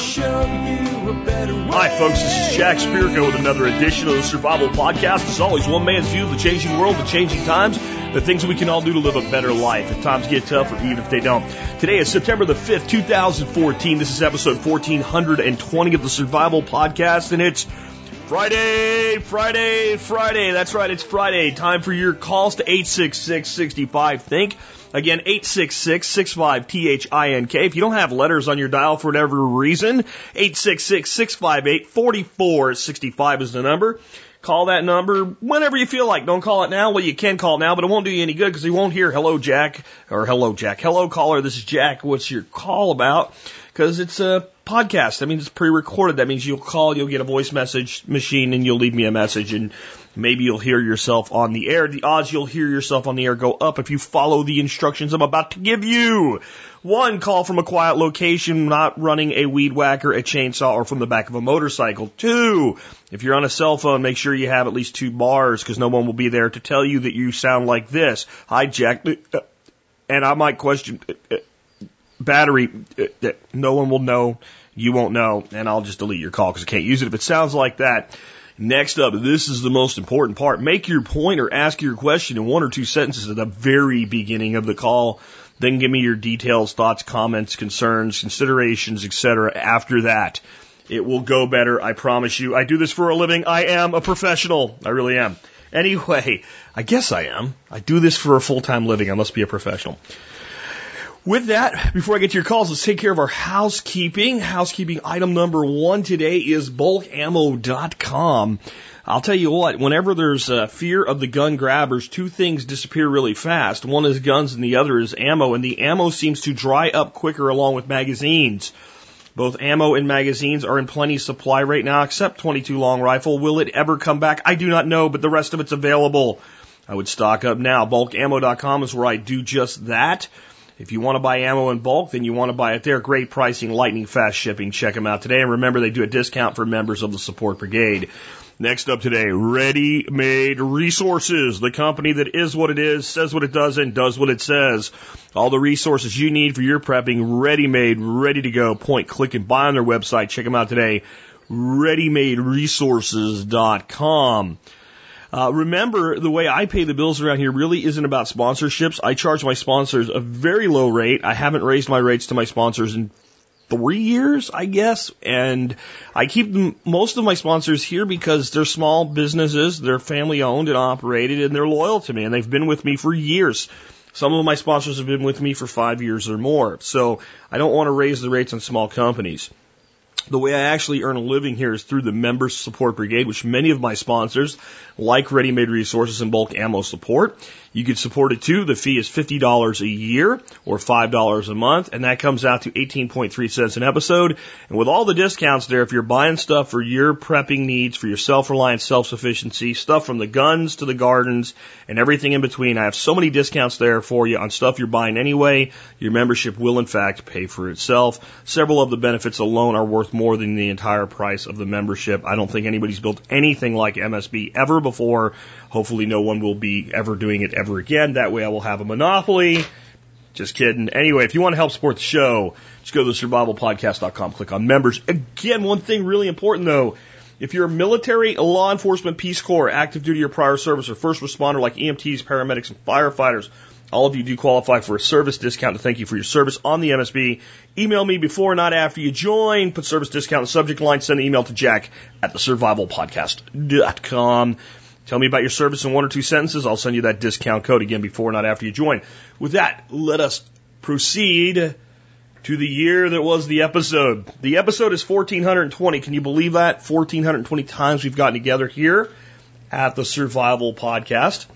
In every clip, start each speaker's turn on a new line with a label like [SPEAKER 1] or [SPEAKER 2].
[SPEAKER 1] Hi, folks. This is Jack Spirko with another edition of the Survival Podcast. As always, one man's view of the changing world, the changing times, the things we can all do to live a better life if times get tough or even if they don't. Today is September the 5th, 2014. This is episode 1420 of the Survival Podcast, and it's Friday, Friday, Friday. That's right, it's Friday. Time for your calls to 866 65 Think. Again, 866-65-T-H-I-N-K. If you don't have letters on your dial for whatever reason, 866-658-4465 is the number. Call that number whenever you feel like. Don't call it now. Well, you can call now, but it won't do you any good because you won't hear hello, Jack, or hello, Jack. Hello, caller. This is Jack. What's your call about? Because it's a podcast. That means it's pre-recorded. That means you'll call, you'll get a voice message machine, and you'll leave me a message, and maybe you'll hear yourself on the air. The odds you'll hear yourself on the air go up if you follow the instructions I'm about to give you. One, call from a quiet location, not running a weed whacker, a chainsaw, or from the back of a motorcycle. Two, if you're on a cell phone, make sure you have at least two bars because no one will be there to tell you that you sound like this. Hi, Jack. Uh, and I might question uh, uh, battery. No one will know. You won't know. And I'll just delete your call because I can't use it if it sounds like that. Next up, this is the most important part. Make your point or ask your question in one or two sentences at the very beginning of the call. Then give me your details, thoughts, comments, concerns, considerations, etc. after that. It will go better, I promise you. I do this for a living. I am a professional. I really am. Anyway, I guess I am. I do this for a full-time living. I must be a professional. With that, before I get to your calls, let's take care of our housekeeping. Housekeeping item number one today is bulkammo.com. I'll tell you what, whenever there's a fear of the gun grabbers, two things disappear really fast. One is guns and the other is ammo, and the ammo seems to dry up quicker along with magazines. Both ammo and magazines are in plenty supply right now, except 22 long rifle. Will it ever come back? I do not know, but the rest of it's available. I would stock up now. Bulkammo.com is where I do just that. If you want to buy ammo in bulk, then you want to buy it there. Great pricing, lightning fast shipping. Check them out today. And remember, they do a discount for members of the support brigade. Next up today, Ready Made Resources, the company that is what it is, says what it does, and does what it says. All the resources you need for your prepping, ready made, ready to go. Point, click, and buy on their website. Check them out today. ReadyMadeResources.com. Uh, remember, the way I pay the bills around here really isn't about sponsorships. I charge my sponsors a very low rate. I haven't raised my rates to my sponsors in three years, I guess. And I keep most of my sponsors here because they're small businesses, they're family owned and operated, and they're loyal to me, and they've been with me for years. Some of my sponsors have been with me for five years or more. So I don't want to raise the rates on small companies. The way I actually earn a living here is through the Member Support Brigade, which many of my sponsors, like Ready Made Resources and Bulk Ammo support. You could support it too. The fee is $50 a year or $5 a month, and that comes out to 18.3 cents an episode. And with all the discounts there, if you're buying stuff for your prepping needs, for your self-reliance, self-sufficiency, stuff from the guns to the gardens and everything in between, I have so many discounts there for you on stuff you're buying anyway. Your membership will in fact pay for itself. Several of the benefits alone are worth more than the entire price of the membership. I don't think anybody's built anything like MSB ever before. Hopefully no one will be ever doing it ever again. That way I will have a monopoly. Just kidding. Anyway, if you want to help support the show, just go to survivalpodcast.com, click on members. Again, one thing really important though, if you're a military, a law enforcement, Peace Corps, active duty or prior service, or first responder like EMTs, paramedics, and firefighters, all of you do qualify for a service discount to thank you for your service on the MSB. Email me before, not after you join. Put service discount in the subject line. Send an email to jack at the survivalpodcast.com. Tell me about your service in one or two sentences. I'll send you that discount code again before, not after you join. With that, let us proceed to the year that was the episode. The episode is 1420. Can you believe that? 1420 times we've gotten together here at the Survival Podcast.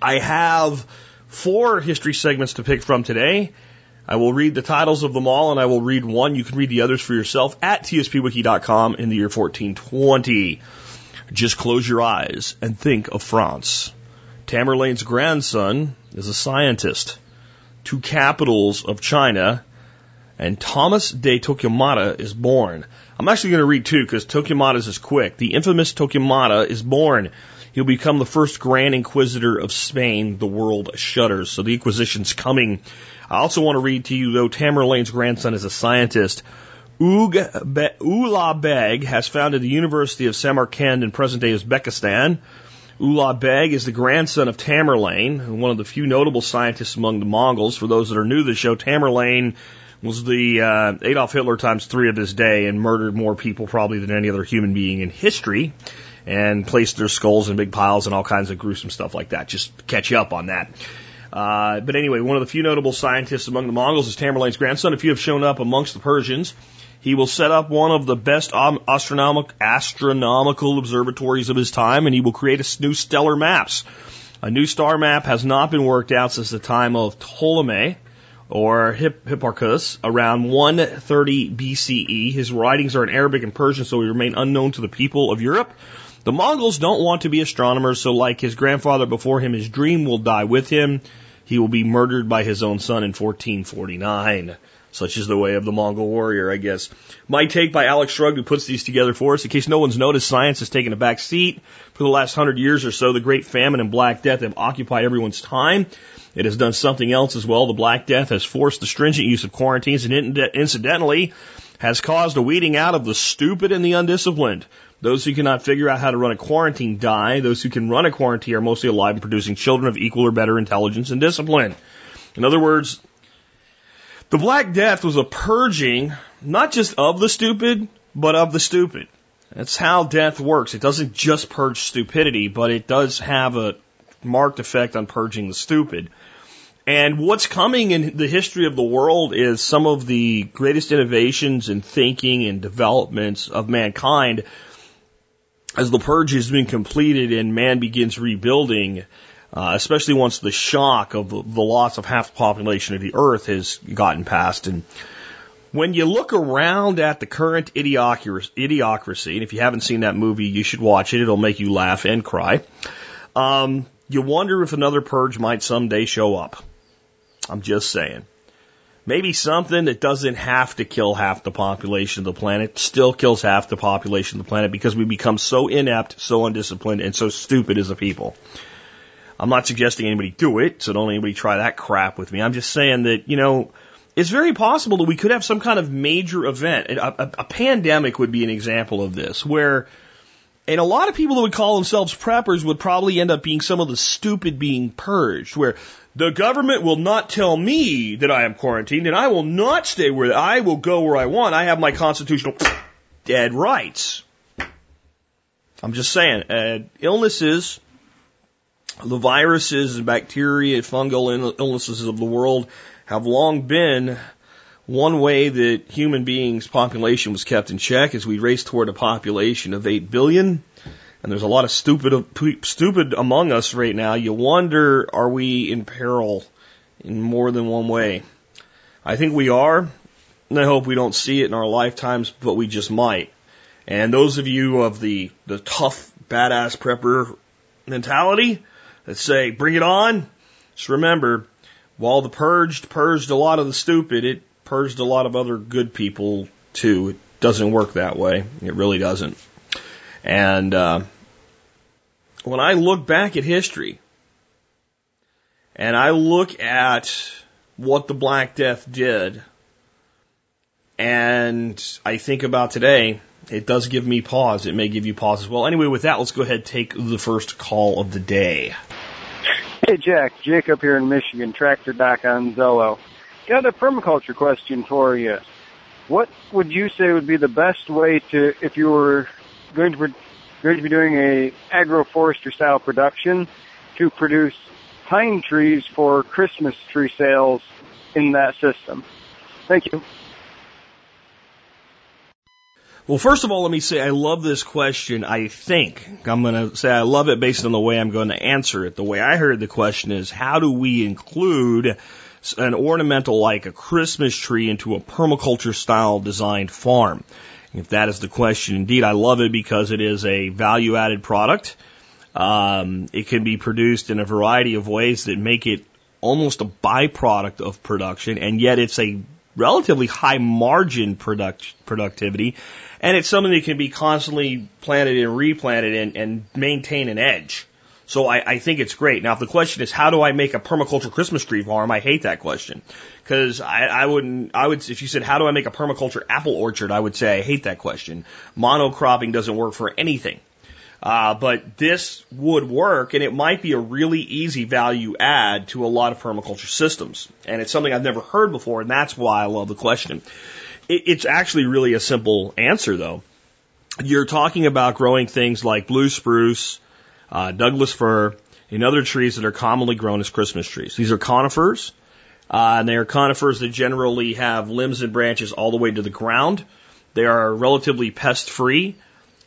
[SPEAKER 1] I have four history segments to pick from today. I will read the titles of them all and I will read one. You can read the others for yourself at tspwiki.com in the year 1420. Just close your eyes and think of France. Tamerlane's grandson is a scientist. Two capitals of China and Thomas de Torquemada is born. I'm actually going to read two because Torquemada's is quick. The infamous Torquemada is born. He'll become the first Grand Inquisitor of Spain. The world shudders. So the Inquisition's coming. I also want to read to you, though Tamerlane's grandson is a scientist. Ulugh Beg has founded the University of Samarkand in present-day Uzbekistan. Ulugh Beg is the grandson of Tamerlane, one of the few notable scientists among the Mongols. For those that are new to the show, Tamerlane was the uh, Adolf Hitler times three of his day and murdered more people probably than any other human being in history and placed their skulls in big piles and all kinds of gruesome stuff like that. Just catch you up on that. Uh, but anyway, one of the few notable scientists among the Mongols is Tamerlane's grandson. If you have shown up amongst the Persians, he will set up one of the best um, astronomic, astronomical observatories of his time, and he will create a new stellar maps. A new star map has not been worked out since the time of Ptolemy or Hipparchus around 130 BCE. His writings are in Arabic and Persian, so he remain unknown to the people of Europe. The Mongols don't want to be astronomers, so like his grandfather before him, his dream will die with him. He will be murdered by his own son in 1449. Such is the way of the Mongol warrior, I guess. My take by Alex Shrugged, who puts these together for us. In case no one's noticed, science has taken a back seat. For the last hundred years or so, the Great Famine and Black Death have occupied everyone's time. It has done something else as well. The Black Death has forced the stringent use of quarantines and incidentally has caused a weeding out of the stupid and the undisciplined. Those who cannot figure out how to run a quarantine die. Those who can run a quarantine are mostly alive and producing children of equal or better intelligence and discipline. In other words, the Black Death was a purging, not just of the stupid, but of the stupid. That's how death works. It doesn't just purge stupidity, but it does have a marked effect on purging the stupid. And what's coming in the history of the world is some of the greatest innovations in thinking and developments of mankind as the purge has been completed and man begins rebuilding, uh, especially once the shock of the, loss of half the population of the earth has gotten past. And when you look around at the current idiocracy, idiocracy, and if you haven't seen that movie, you should watch it. It'll make you laugh and cry. Um, you wonder if another purge might someday show up. I'm just saying. Maybe something that doesn't have to kill half the population of the planet still kills half the population of the planet because we become so inept, so undisciplined, and so stupid as a people. I'm not suggesting anybody do it, so don't anybody try that crap with me. I'm just saying that, you know, it's very possible that we could have some kind of major event. A, a, a pandemic would be an example of this, where, and a lot of people that would call themselves preppers would probably end up being some of the stupid being purged, where the government will not tell me that I am quarantined, and I will not stay where I will go where I want. I have my constitutional dead rights. I'm just saying, uh, illnesses, the viruses and bacteria, fungal illnesses of the world have long been one way that human beings' population was kept in check as we race toward a population of 8 billion and there's a lot of stupid stupid among us right now. You wonder, are we in peril in more than one way? I think we are, and I hope we don't see it in our lifetimes, but we just might. And those of you of the the tough badass prepper mentality that say, "Bring it on," just remember, while the purged purged a lot of the stupid, it purged a lot of other good people too. It doesn't work that way. It really doesn't. And uh, when I look back at history and I look at what the Black Death did, and I think about today, it does give me pause. It may give you pause as well. Anyway, with that, let's go ahead and take the first call of the day.
[SPEAKER 2] Hey, Jack. Jacob here in Michigan, Tractor Doc on Zello. Got a permaculture question for you. What would you say would be the best way to, if you were going to going to be doing a agroforestry style production to produce pine trees for Christmas tree sales in that system. Thank you.
[SPEAKER 1] Well, first of all, let me say I love this question. I think I'm going to say I love it based on the way I'm going to answer it. The way I heard the question is how do we include an ornamental like a Christmas tree into a permaculture style designed farm? If that is the question, indeed, I love it because it is a value added product. Um, it can be produced in a variety of ways that make it almost a byproduct of production, and yet it's a relatively high margin product productivity, and it's something that can be constantly planted and replanted and, and maintain an edge. So I, I think it's great. Now, if the question is how do I make a permaculture Christmas tree farm, I hate that question because I, I wouldn't. I would if you said how do I make a permaculture apple orchard, I would say I hate that question. Monocropping doesn't work for anything. Uh, but this would work, and it might be a really easy value add to a lot of permaculture systems. And it's something I've never heard before, and that's why I love the question. It, it's actually really a simple answer, though. You're talking about growing things like blue spruce, uh, Douglas fir, and other trees that are commonly grown as Christmas trees. These are conifers, uh, and they are conifers that generally have limbs and branches all the way to the ground. They are relatively pest free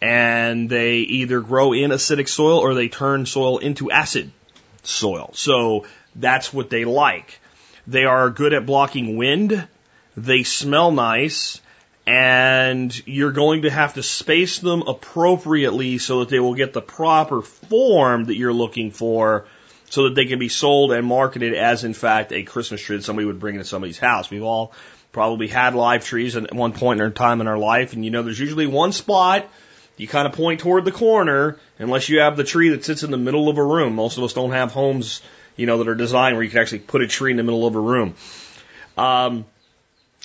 [SPEAKER 1] and they either grow in acidic soil or they turn soil into acid soil. So that's what they like. They are good at blocking wind. They smell nice and you're going to have to space them appropriately so that they will get the proper form that you're looking for so that they can be sold and marketed as in fact a Christmas tree that somebody would bring into somebody's house. We've all probably had live trees at one point in our time in our life and you know there's usually one spot you kind of point toward the corner unless you have the tree that sits in the middle of a room. Most of us don't have homes, you know, that are designed where you can actually put a tree in the middle of a room. Um,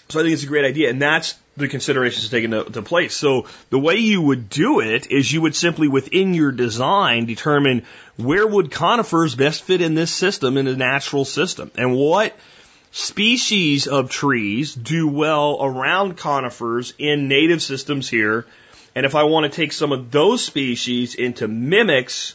[SPEAKER 1] so I think it's a great idea, and that's the considerations taken to, to place. So the way you would do it is you would simply within your design determine where would conifers best fit in this system in a natural system, and what species of trees do well around conifers in native systems here and if I want to take some of those species into mimics,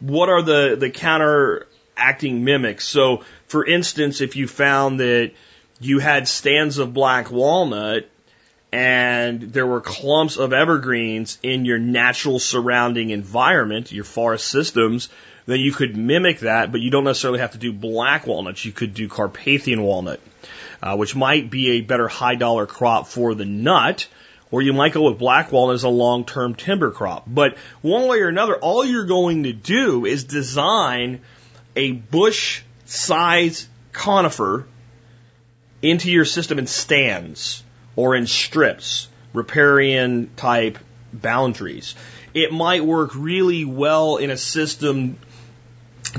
[SPEAKER 1] what are the, the counteracting mimics? So, for instance, if you found that you had stands of black walnut and there were clumps of evergreens in your natural surrounding environment, your forest systems, then you could mimic that, but you don't necessarily have to do black walnuts. You could do Carpathian walnut, uh, which might be a better high dollar crop for the nut or you might go with black walnut as a long-term timber crop. But one way or another, all you're going to do is design a bush size conifer into your system in stands or in strips, riparian type boundaries. It might work really well in a system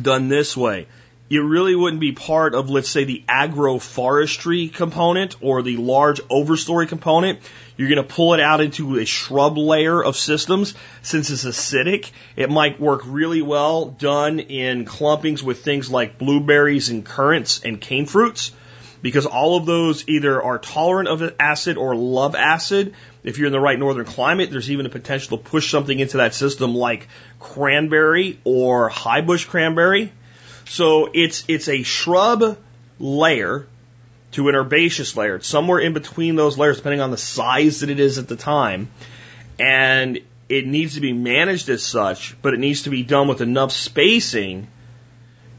[SPEAKER 1] done this way it really wouldn't be part of, let's say, the agroforestry component or the large overstory component. You're going to pull it out into a shrub layer of systems. Since it's acidic, it might work really well done in clumpings with things like blueberries and currants and cane fruits because all of those either are tolerant of acid or love acid. If you're in the right northern climate, there's even a potential to push something into that system like cranberry or high bush cranberry so it's it's a shrub layer to an herbaceous layer. It's somewhere in between those layers, depending on the size that it is at the time. And it needs to be managed as such, but it needs to be done with enough spacing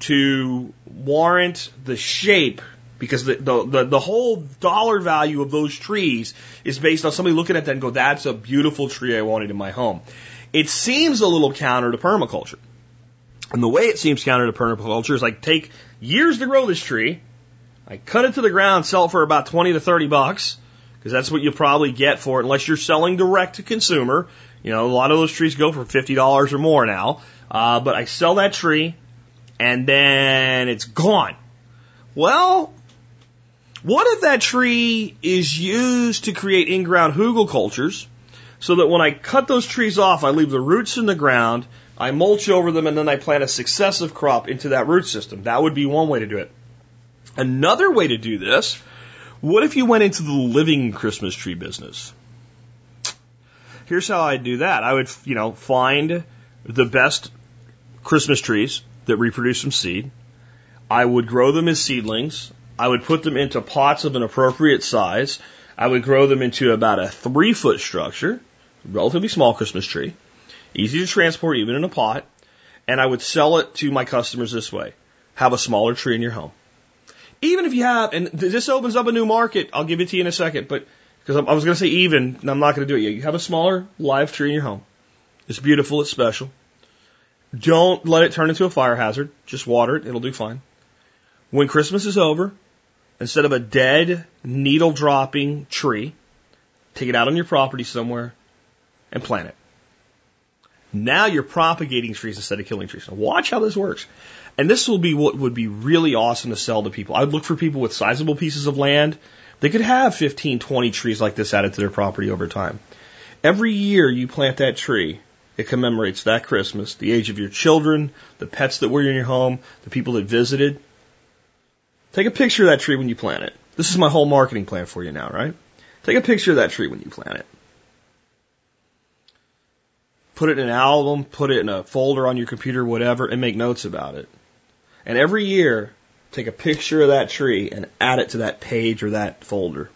[SPEAKER 1] to warrant the shape because the, the, the, the, whole dollar value of those trees is based on somebody looking at that and go, that's a beautiful tree I wanted in my home. It seems a little counter to permaculture. And the way it seems counter to permaculture is like take years to grow this tree, I cut it to the ground, sell it for about 20 to 30 bucks, because that's what you'll probably get for it unless you're selling direct to consumer. You know, a lot of those trees go for $50 or more now. Uh, but I sell that tree and then it's gone. Well, what if that tree is used to create in-ground hugelkulturs so that when I cut those trees off, I leave the roots in the ground I mulch over them and then I plant a successive crop into that root system. That would be one way to do it. Another way to do this, what if you went into the living Christmas tree business? Here's how I'd do that. I would, you know, find the best Christmas trees that reproduce some seed. I would grow them as seedlings. I would put them into pots of an appropriate size. I would grow them into about a three foot structure, relatively small Christmas tree easy to transport even in a pot, and I would sell it to my customers this way. Have a smaller tree in your home. Even if you have, and this opens up a new market, I'll give it to you in a second, but because I was going to say even, and I'm not going to do it yet. You have a smaller live tree in your home. It's beautiful, it's special. Don't let it turn into a fire hazard. Just water it, it'll do fine. When Christmas is over, instead of a dead, needle dropping tree, take it out on your property somewhere and plant it. Now you're propagating trees instead of killing trees. Now watch how this works. And this will be what would be really awesome to sell to people. I'd look for people with sizable pieces of land. They could have 15, 20 trees like this added to their property over time. Every year you plant that tree, it commemorates that Christmas, the age of your children, the pets that were in your home, the people that visited. Take a picture of that tree when you plant it. This is my whole marketing plan for you now, right? Take a picture of that tree when you plant it. Put it in an album, put it in a folder on your computer, whatever, and make notes about it. And every year, take a picture of that tree and add it to that page or that folder.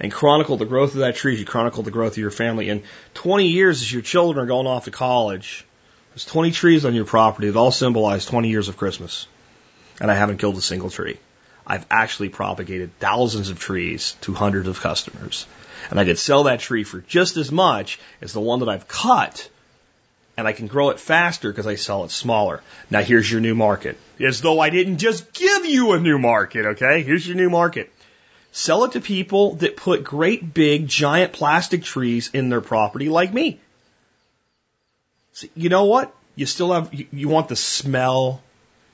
[SPEAKER 1] And chronicle the growth of that tree you chronicle the growth of your family. In 20 years, as your children are going off to college, there's 20 trees on your property that all symbolize 20 years of Christmas. And I haven't killed a single tree. I've actually propagated thousands of trees to hundreds of customers. And I could sell that tree for just as much as the one that I've cut and I can grow it faster because I sell it smaller. Now here's your new market. As though I didn't just give you a new market, okay? Here's your new market. Sell it to people that put great big giant plastic trees in their property like me. So, you know what? You still have, you, you want the smell,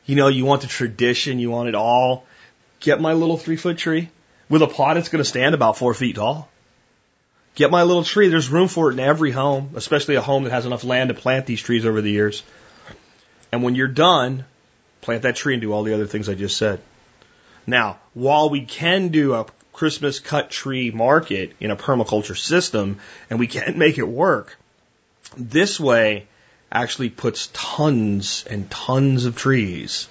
[SPEAKER 1] you know, you want the tradition, you want it all. Get my little three foot tree with a pot that's going to stand about four feet tall. Get my little tree. There's room for it in every home, especially a home that has enough land to plant these trees over the years. And when you're done, plant that tree and do all the other things I just said. Now, while we can do a Christmas cut tree market in a permaculture system and we can make it work, this way actually puts tons and tons of trees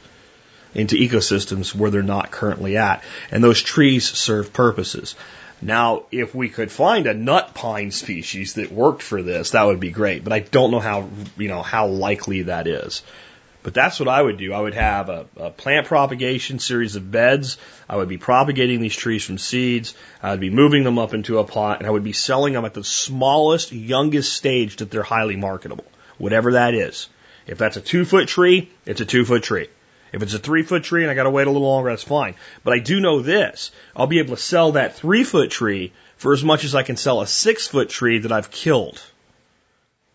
[SPEAKER 1] into ecosystems where they're not currently at. And those trees serve purposes. Now, if we could find a nut pine species that worked for this, that would be great. But I don't know how, you know, how likely that is. But that's what I would do. I would have a, a, plant propagation series of beds. I would be propagating these trees from seeds. I would be moving them up into a pot and I would be selling them at the smallest, youngest stage that they're highly marketable, whatever that is. If that's a two foot tree, it's a two foot tree. If it's a three foot tree and I got to wait a little longer, that's fine. But I do know this. I'll be able to sell that three foot tree for as much as I can sell a six foot tree that I've killed.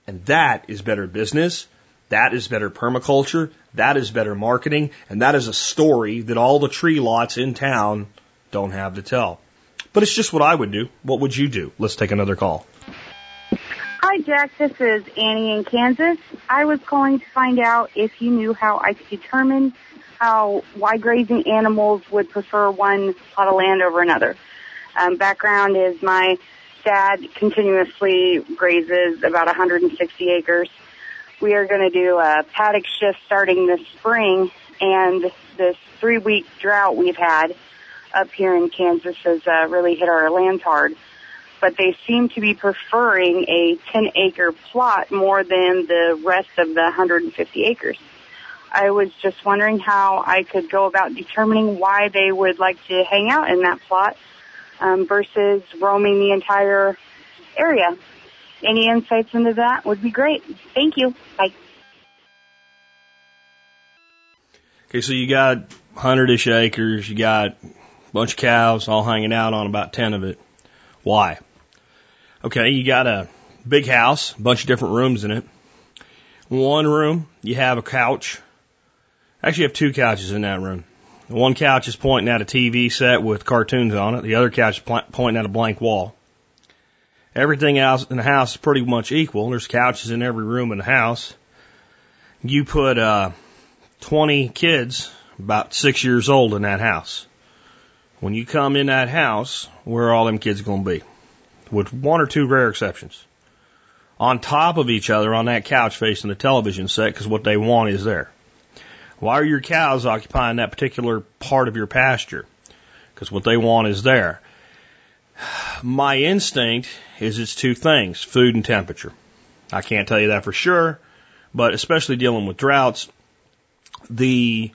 [SPEAKER 1] And that is better business. That is better permaculture. That is better marketing. And that is a story that all the tree lots in town don't have to tell. But it's just what I would do. What would you do? Let's take another call.
[SPEAKER 3] Hi, Jack. This is Annie in Kansas. I was calling to find out if you knew how I could determine how why grazing animals would prefer one plot of land over another. Um, background is my dad continuously grazes about 160 acres. We are going to do a paddock shift starting this spring, and this three-week drought we've had up here in Kansas has uh, really hit our lands hard but they seem to be preferring a 10 acre plot more than the rest of the 150 acres. I was just wondering how I could go about determining why they would like to hang out in that plot um, versus roaming the entire area. Any insights into that would be great. Thank you. Bye.
[SPEAKER 1] Okay, so you got 100-ish acres, you got a bunch of cows all hanging out on about 10 of it. Why? Okay, you got a big house, a bunch of different rooms in it. One room, you have a couch. Actually, have two couches in that room. One couch is pointing at a TV set with cartoons on it. The other couch is pointing at a blank wall. Everything else in the house is pretty much equal. There's couches in every room in the house. You put uh, 20 kids, about six years old, in that house. When you come in that house, where are all them kids going to be? with one or two rare exceptions, on top of each other on that couch facing the television set because what they want is there. Why are your cows occupying that particular part of your pasture? Because what they want is there. My instinct is it's two things, food and temperature. I can't tell you that for sure, but especially dealing with droughts, the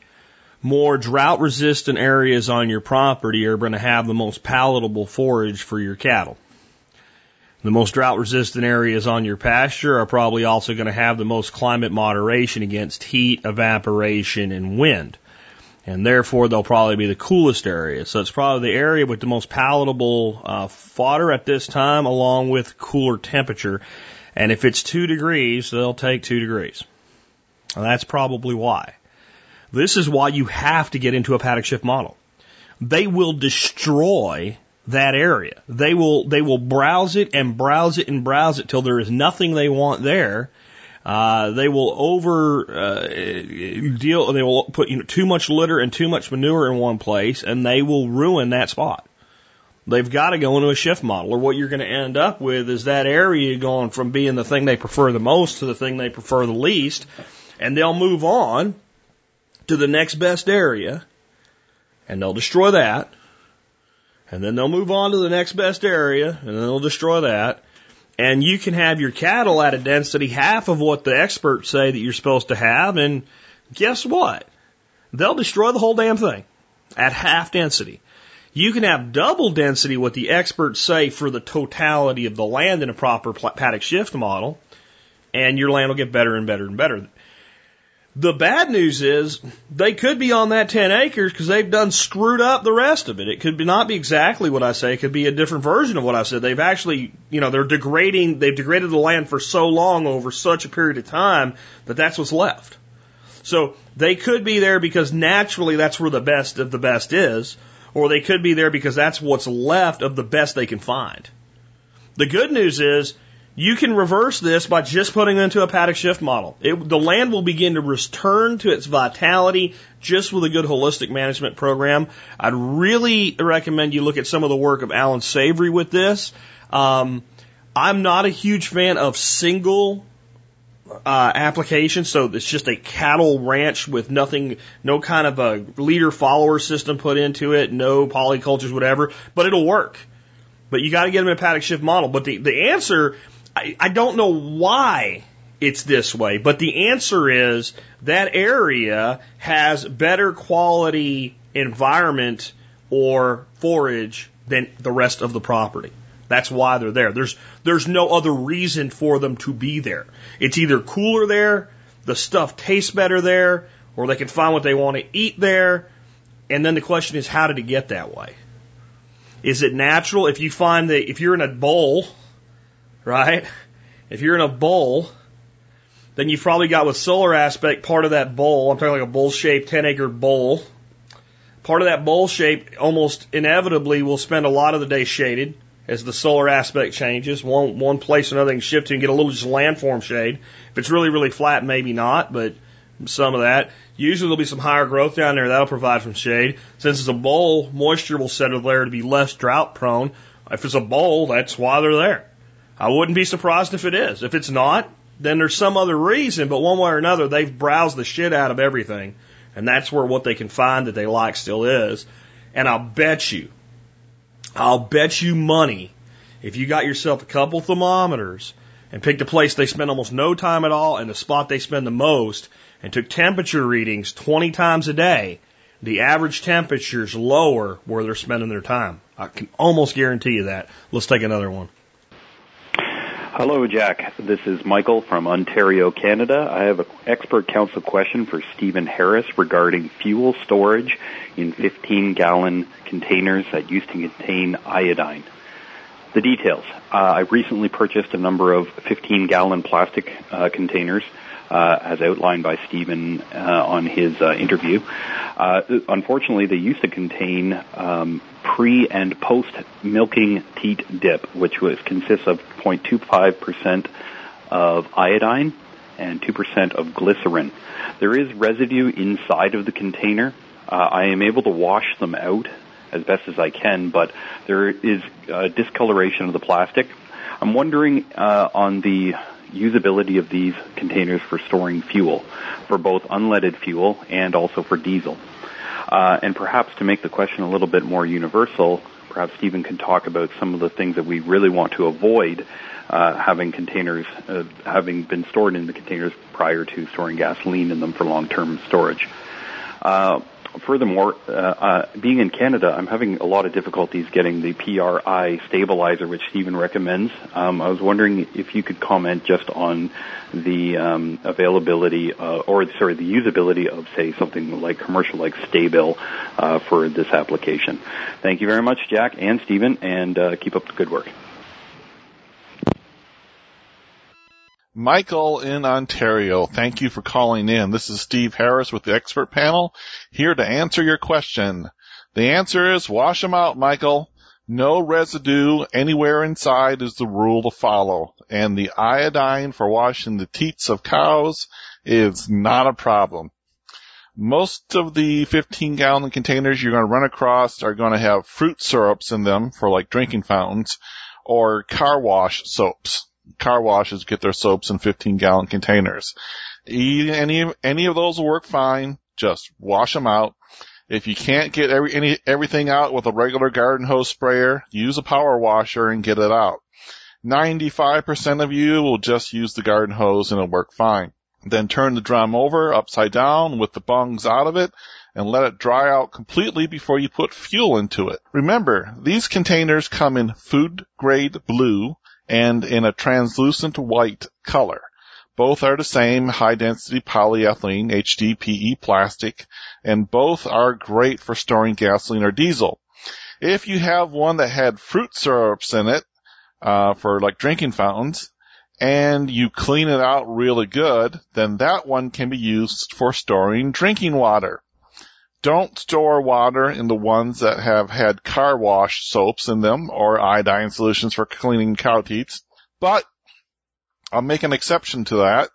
[SPEAKER 1] more drought resistant areas on your property are going to have the most palatable forage for your cattle. The most drought resistant areas on your pasture are probably also going to have the most climate moderation against heat, evaporation, and wind. And therefore, they'll probably be the coolest area. So it's probably the area with the most palatable uh, fodder at this time, along with cooler temperature. And if it's two degrees, they'll take two degrees. And that's probably why. This is why you have to get into a paddock shift model. They will destroy that area. They will they will browse it and browse it and browse it till there is nothing they want there. Uh, they will over uh, deal. They will put you know too much litter and too much manure in one place, and they will ruin that spot. They've got to go into a shift model, or what you're going to end up with is that area going from being the thing they prefer the most to the thing they prefer the least, and they'll move on to the next best area, and they'll destroy that, and then they'll move on to the next best area, and then they'll destroy that. And you can have your cattle at a density half of what the experts say that you're supposed to have, and guess what? They'll destroy the whole damn thing at half density. You can have double density, what the experts say, for the totality of the land in a proper paddock shift model, and your land will get better and better and better. The bad news is they could be on that 10 acres because they've done screwed up the rest of it. It could be not be exactly what I say. It could be a different version of what I said. They've actually, you know, they're degrading, they've degraded the land for so long over such a period of time that that's what's left. So they could be there because naturally that's where the best of the best is, or they could be there because that's what's left of the best they can find. The good news is you can reverse this by just putting it into a paddock shift model. It, the land will begin to return to its vitality just with a good holistic management program. I'd really recommend you look at some of the work of Allan Savory with this. Um, I'm not a huge fan of single uh, application, so it's just a cattle ranch with nothing, no kind of a leader follower system put into it, no polycultures, whatever, but it'll work. But you got to get them in a paddock shift model. But the, the answer I, I don't know why it's this way, but the answer is that area has better quality environment or forage than the rest of the property. That's why they're there. There's there's no other reason for them to be there. It's either cooler there, the stuff tastes better there, or they can find what they want to eat there. And then the question is, how did it get that way? Is it natural? If you find that if you're in a bowl right? If you're in a bowl, then you've probably got with solar aspect part of that bowl. I'm talking like a bowl shaped 10 acre bowl. Part of that bowl shape almost inevitably will spend a lot of the day shaded as the solar aspect changes. One, one place another can shift to and get a little just landform shade. If it's really, really flat, maybe not, but some of that. Usually there'll be some higher growth down there that'll provide some shade. Since it's a bowl, moisture will settle there to be less drought prone. If it's a bowl, that's why they're there. I wouldn't be surprised if it is. If it's not, then there's some other reason, but one way or another, they've browsed the shit out of everything. And that's where what they can find that they like still is. And I'll bet you, I'll bet you money, if you got yourself a couple thermometers and picked a place they spend almost no time at all and the spot they spend the most and took temperature readings 20 times a day, the average temperature is lower where they're spending their time. I can almost guarantee you that. Let's take another one.
[SPEAKER 4] Hello, Jack. This is Michael from Ontario, Canada. I have an expert council question for Steven Harris regarding fuel storage in 15 gallon containers that used to contain iodine. The details. Uh, I recently purchased a number of 15 gallon plastic uh, containers uh, as outlined by Steven uh, on his uh, interview. Uh, unfortunately, they used to contain um, pre and post milking teat dip, which was consists of 0.25 percent of iodine and 2% of glycerin. There is residue inside of the container. Uh, I am able to wash them out as best as I can, but there is discoloration of the plastic. I'm wondering uh, on the usability of these containers for storing fuel, for both unleaded fuel and also for diesel. Uh, and perhaps to make the question a little bit more universal, perhaps Steven can talk about some of the things that we really want to avoid uh, having containers, uh, having been stored in the containers prior to storing gasoline in them for long-term storage. Furthermore, uh, uh, being in Canada, I'm having a lot of difficulties getting the PRI stabilizer, which Steven recommends. Um, I was wondering if you could comment just on the um, availability, uh, or sorry, the usability of, say, something like commercial, like Sta-Bil, uh, for this application. Thank you very much, Jack and Steven, and uh, keep up the good work.
[SPEAKER 5] Michael in Ontario, thank you for calling in. This is Steve Harris with the expert panel, here to answer your question. The answer is wash them out, Michael. No residue anywhere inside is the rule to follow. And the iodine for washing the teats of cows is not a problem. Most of the 15 gallon containers you're going to run across are going to have fruit syrups in them for like drinking fountains or car wash soaps car washes get their soaps in 15 gallon containers. Any, any of those will work fine. Just wash them out. If you can't get every, any, everything out with a regular garden hose sprayer, use a power washer and get it out. 95% of you will just use the garden hose and it'll work fine. Then turn the drum over upside down with the bungs out of it and let it dry out completely before you put fuel into it. Remember, these containers come in food grade blue, and in a translucent white color. Both are the same high density polyethylene HDPE plastic and both are great for storing gasoline or diesel. If you have one that had fruit syrups in it, uh, for like drinking fountains, and you clean it out really good, then that one can be used for storing drinking water. Don't store water in the ones that have had car wash soaps in them or iodine solutions for cleaning cow teats. But I'll make an exception to that.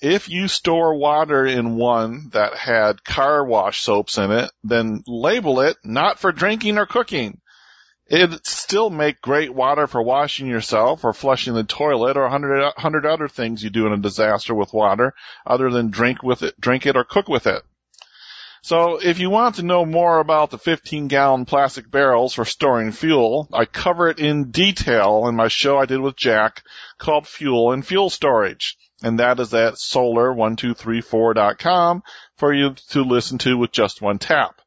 [SPEAKER 5] If you store water in one that had car wash soaps in it, then label it not for drinking or cooking. It'd still make great water for washing yourself or flushing the toilet or a other things you do in a disaster with water other than drink with it, drink it or cook with it. So if you want to know more about the 15 gallon plastic barrels for storing fuel, I cover it in detail in my show I did with Jack called Fuel and Fuel Storage. And that is at solar1234.com for you to listen to with just one tap.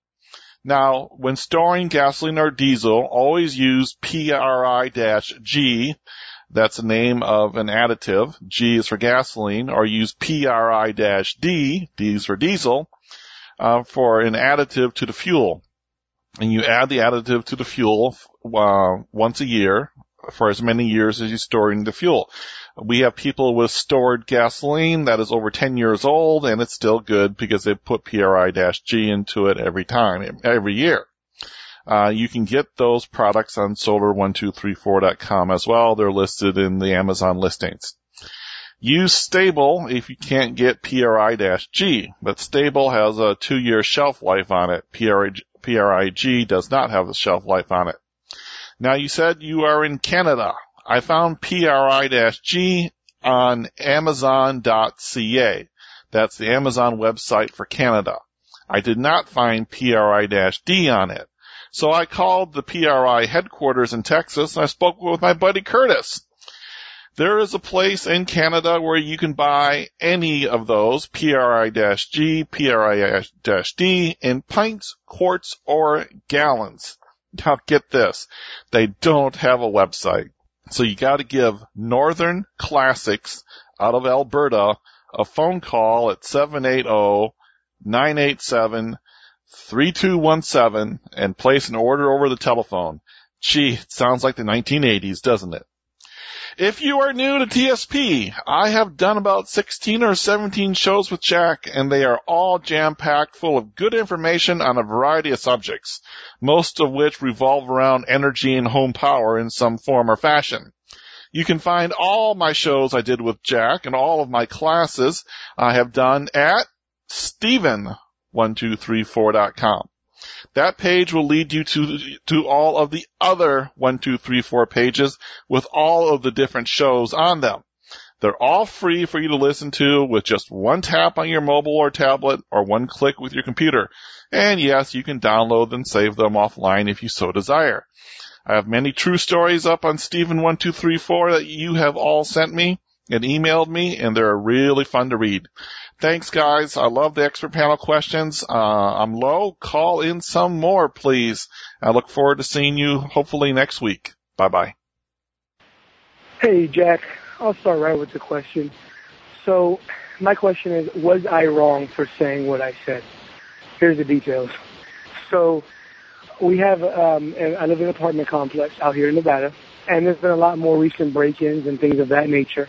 [SPEAKER 5] Now, when storing gasoline or diesel, always use PRI-G. That's the name of an additive. G is for gasoline, or use PRI-D. D is for diesel uh, for an additive to the fuel. And you add the additive to the fuel uh, once a year for as many years as you're storing the fuel. We have people with stored gasoline that is over 10 years old and it's still good because they put PRI-G into it every time, every year. Uh, you can get those products on solar1234.com as well. They're listed in the Amazon listings. Use Sta-Bil if you can't get PRI-G, but Sta-Bil has a two-year shelf life on it. PRI-G does not have a shelf life on it. Now you said you are in Canada. I found PRI-G on Amazon.ca. That's the Amazon website for Canada. I did not find PRI-D on it. So I called the PRI headquarters in Texas and I spoke with my buddy Curtis. There is a place in Canada where you can buy any of those, PRI-G, PRI-D, in pints, quarts, or gallons. Now get this, they don't have a website. So you gotta give Northern Classics out of Alberta a phone call at 780-987-3217 and place an order over the telephone. Gee, it sounds like the 1980s, doesn't it? If you are new to TSP, I have done about 16 or 17 shows with Jack and they are all jam-packed full of good information on a variety of subjects, most of which revolve around energy and home power in some form or fashion. You can find all my shows I did with Jack and all of my classes I have done at Steven1234.com. That page will lead you to, to all of the other one, two, three, four pages with all of the different shows on them. They're all free for you to listen to with just one tap on your mobile or tablet or one click with your computer. And yes, you can download and save them offline if you so desire. I have many true stories up on Steven1234 that you have all sent me and emailed me and they're really fun to read. Thanks, guys. I love the expert panel questions. Uh, I'm low. Call in some more, please. I look forward to seeing you hopefully next week. Bye bye.
[SPEAKER 6] Hey, Jack. I'll start right with the question. So, my question is, was I wrong for saying what I said? Here's the details. So, we have, um, I live in an apartment complex out here in Nevada, and there's been a lot more recent break-ins and things of that nature.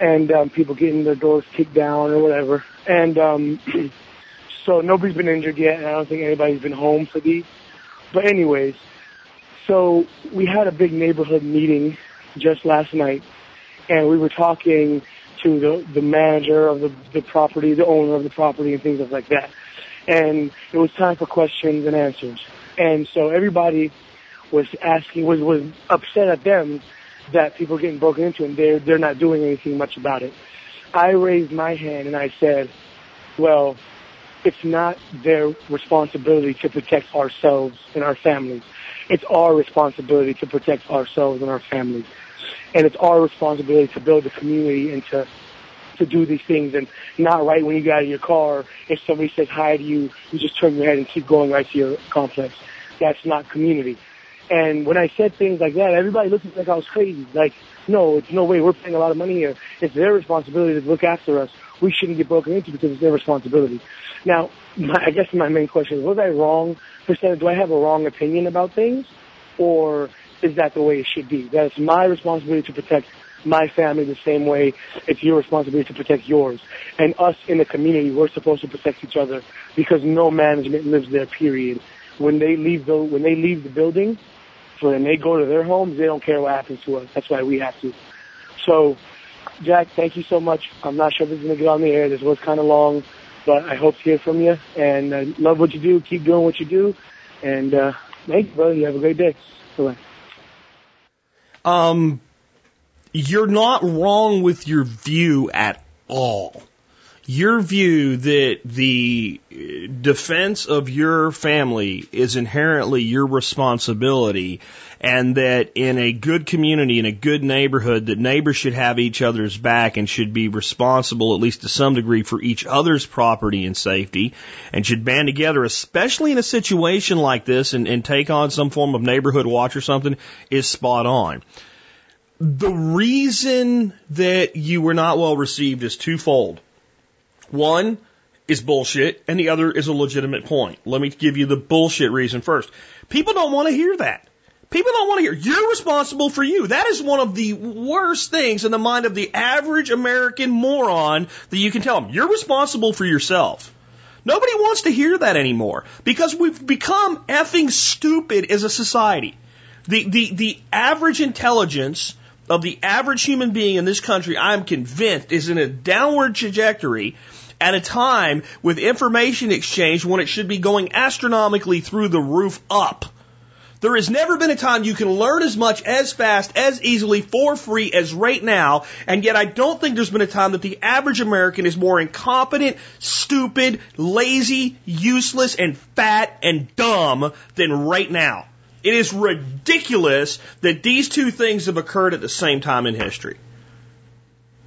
[SPEAKER 6] And um, people getting their doors kicked down or whatever. And um, so nobody's been injured yet, and I don't think anybody's been home for these. But anyways, so we had a big neighborhood meeting just last night, and we were talking to the the manager of the the property, the owner of the property, and things like that. And it was time for questions and answers. And so everybody was asking was was upset at them that people are getting broken into and they're they're not doing anything much about it. I raised my hand and I said, well, it's not their responsibility to protect ourselves and our families. It's our responsibility to protect ourselves and our families. And it's our responsibility to build a community and to to do these things and not right when you get out of your car, if somebody says hi to you, you just turn your head and keep going right to your complex. That's not community. And when I said things like that, everybody looked at me like I was crazy. Like, no, it's no way. We're paying a lot of money here. It's their responsibility to look after us. We shouldn't get broken into because it's their responsibility. Now, my, I guess my main question is, was I wrong saying, do I have a wrong opinion about things? Or is that the way it should be? That it's my responsibility to protect my family the same way it's your responsibility to protect yours. And us in the community, we're supposed to protect each other because no management lives there, period. When they leave the, when they leave the building, when they go to their homes, they don't care what happens to us. That's why we have to. So, Jack, thank you so much. I'm not sure if this is going to get on the air. This was kind of long, but I hope to hear from you. And uh, love what you do. Keep doing what you do. And uh, thank you, brother. You have a great day. Bye.
[SPEAKER 1] Um, you're not wrong with your view at all. Your view that the uh, defense of your family is inherently your responsibility and that in a good community, in a good neighborhood, that neighbors should have each other's back and should be responsible, at least to some degree, for each other's property and safety and should band together, especially in a situation like this and, and take on some form of neighborhood watch or something is spot on the reason that you were not well received is twofold. One is bullshit, and the other is a legitimate point. Let me give you the bullshit reason first. People don't want to hear that. People don't want to hear, you're responsible for you. That is one of the worst things in the mind of the average American moron that you can tell them. You're responsible for yourself. Nobody wants to hear that anymore because we've become effing stupid as a society. The, the, the average intelligence of the average human being in this country, I'm convinced, is in a downward trajectory at a time with information exchange when it should be going astronomically through the roof up. There has never been a time you can learn as much, as fast, as easily, for free as right now, and yet I don't think there's been a time that the average American is more incompetent, stupid, lazy, useless, and fat and dumb than right now. It is ridiculous that these two things have occurred at the same time in history.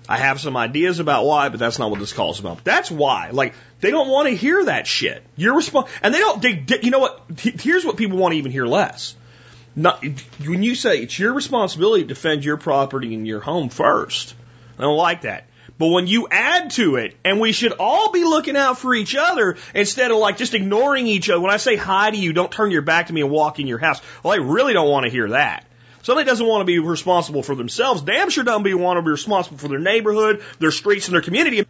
[SPEAKER 1] I have some ideas about why, but that's not what this call is about. That's why. Like, they don't want to hear that shit. You're responsible. And they don't, they, you know what? Here's what people want to even hear less. Not, when you say it's your responsibility to defend your property and your home first, I don't like that. But when you add to it, and we should all be looking out for each other instead of like just ignoring each other. When I say hi to you, don't turn your back to me and walk in your house. Well, I really don't want to hear that. Somebody doesn't want to be responsible for themselves. Damn sure doesn't be want to be responsible for their neighborhood, their streets, and their community.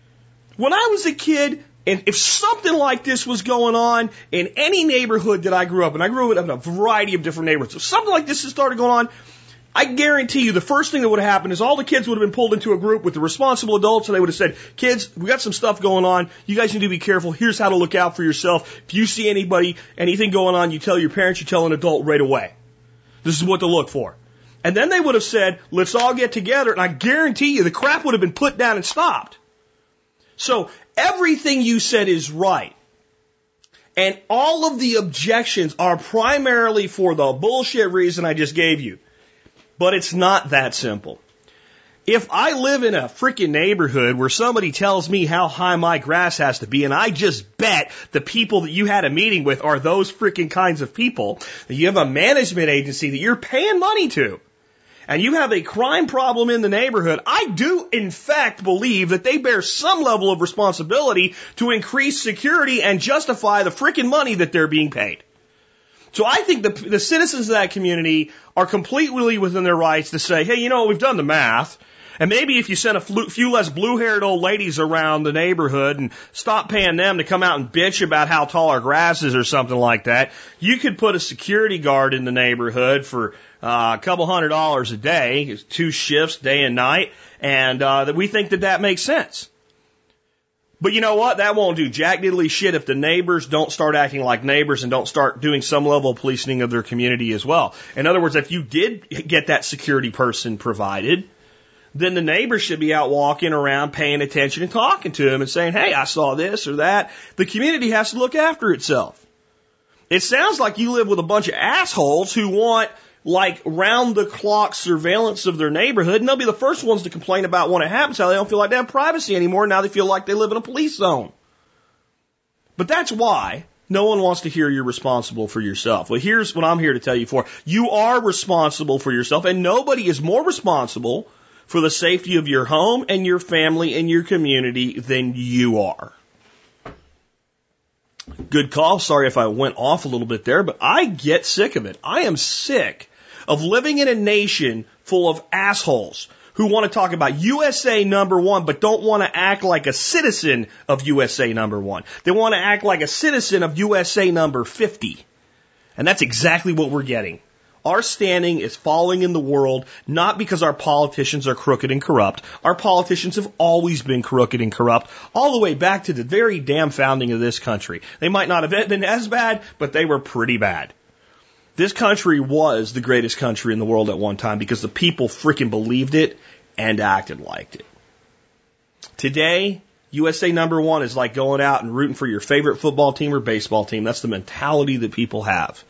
[SPEAKER 1] When I was a kid, and if something like this was going on in any neighborhood that I grew up in, I grew up in a variety of different neighborhoods. If something like this had started going on, I guarantee you the first thing that would have happened is all the kids would have been pulled into a group with the responsible adults and they would have said, kids, we got some stuff going on. You guys need to be careful. Here's how to look out for yourself. If you see anybody, anything going on, you tell your parents, you tell an adult right away. This is what to look for. And then they would have said, let's all get together. And I guarantee you the crap would have been put down and stopped. So everything you said is right. And all of the objections are primarily for the bullshit reason I just gave you. But it's not that simple. If I live in a freaking neighborhood where somebody tells me how high my grass has to be, and I just bet the people that you had a meeting with are those freaking kinds of people, that you have a management agency that you're paying money to, and you have a crime problem in the neighborhood, I do in fact believe that they bear some level of responsibility to increase security and justify the freaking money that they're being paid. So I think the, the citizens of that community are completely within their rights to say, hey, you know, we've done the math. And maybe if you sent a few less blue haired old ladies around the neighborhood and stop paying them to come out and bitch about how tall our grass is or something like that, you could put a security guard in the neighborhood for uh, a couple hundred dollars a day, two shifts, day and night, and uh, that we think that that makes sense. But you know what? That won't do jack diddly shit if the neighbors don't start acting like neighbors and don't start doing some level of policing of their community as well. In other words, if you did get that security person provided, then the neighbors should be out walking around paying attention and talking to him and saying, Hey, I saw this or that. The community has to look after itself. It sounds like you live with a bunch of assholes who want like round the clock surveillance of their neighborhood, and they'll be the first ones to complain about when it happens, how they don't feel like they have privacy anymore. Now they feel like they live in a police zone. But that's why no one wants to hear you're responsible for yourself. Well, here's what I'm here to tell you for. You are responsible for yourself, and nobody is more responsible for the safety of your home and your family and your community than you are. Good call. Sorry if I went off a little bit there, but I get sick of it. I am sick of living in a nation full of assholes who want to talk about USA number one, but don't want to act like a citizen of USA number one. They want to act like a citizen of USA number 50. And that's exactly what we're getting. Our standing is falling in the world not because our politicians are crooked and corrupt. Our politicians have always been crooked and corrupt, all the way back to the very damn founding of this country. They might not have been as bad, but they were pretty bad. This country was the greatest country in the world at one time because the people freaking believed it and acted like it. Today, USA number one is like going out and rooting for your favorite football team or baseball team. That's the mentality that people have.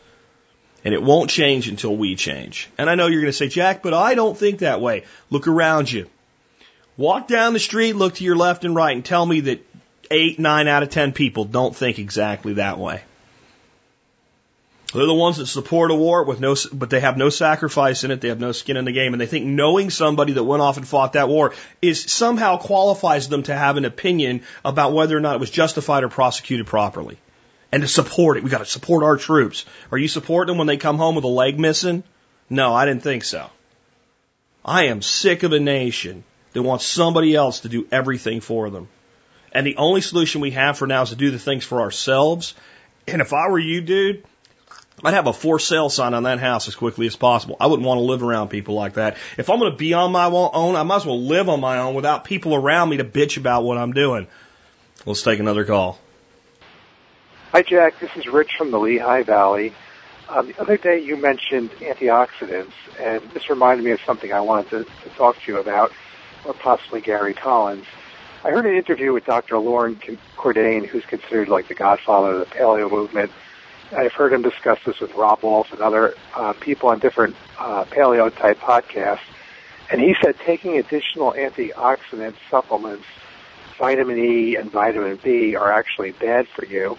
[SPEAKER 1] And it won't change until we change. And I know you're going to say, Jack, but I don't think that way. Look around you. Walk down the street, look to your left and right, and tell me that eight, nine out of ten people don't think exactly that way. They're the ones that support a war with no, but they have no sacrifice in it. They have no skin in the game, and they think knowing somebody that went off and fought that war is somehow qualifies them to have an opinion about whether or not it was justified or prosecuted properly and to support it. We got to support our troops. Are you supporting them when they come home with a leg missing? No, I didn't think so. I am sick of a nation that wants somebody else to do everything for them. And the only solution we have for now is to do the things for ourselves. And if I were you, dude, I'd have a for sale sign on that house as quickly as possible. I wouldn't want to live around people like that. If I'm going to be on my own, I might as well live on my own without people around me to bitch about what I'm doing. Let's take another call.
[SPEAKER 7] Hi, Jack. This is Rich from the Lehigh Valley. Um, the other day you mentioned antioxidants, and this reminded me of something I wanted to, to talk to you about, or possibly Gary Collins. I heard an interview with Dr. Loren Cordain, who's considered like the godfather of the paleo movement. I've heard him discuss this with Robb Wolf and other uh, people on different uh, paleo type podcasts. And he said taking additional antioxidant supplements, vitamin E and vitamin B, are actually bad for you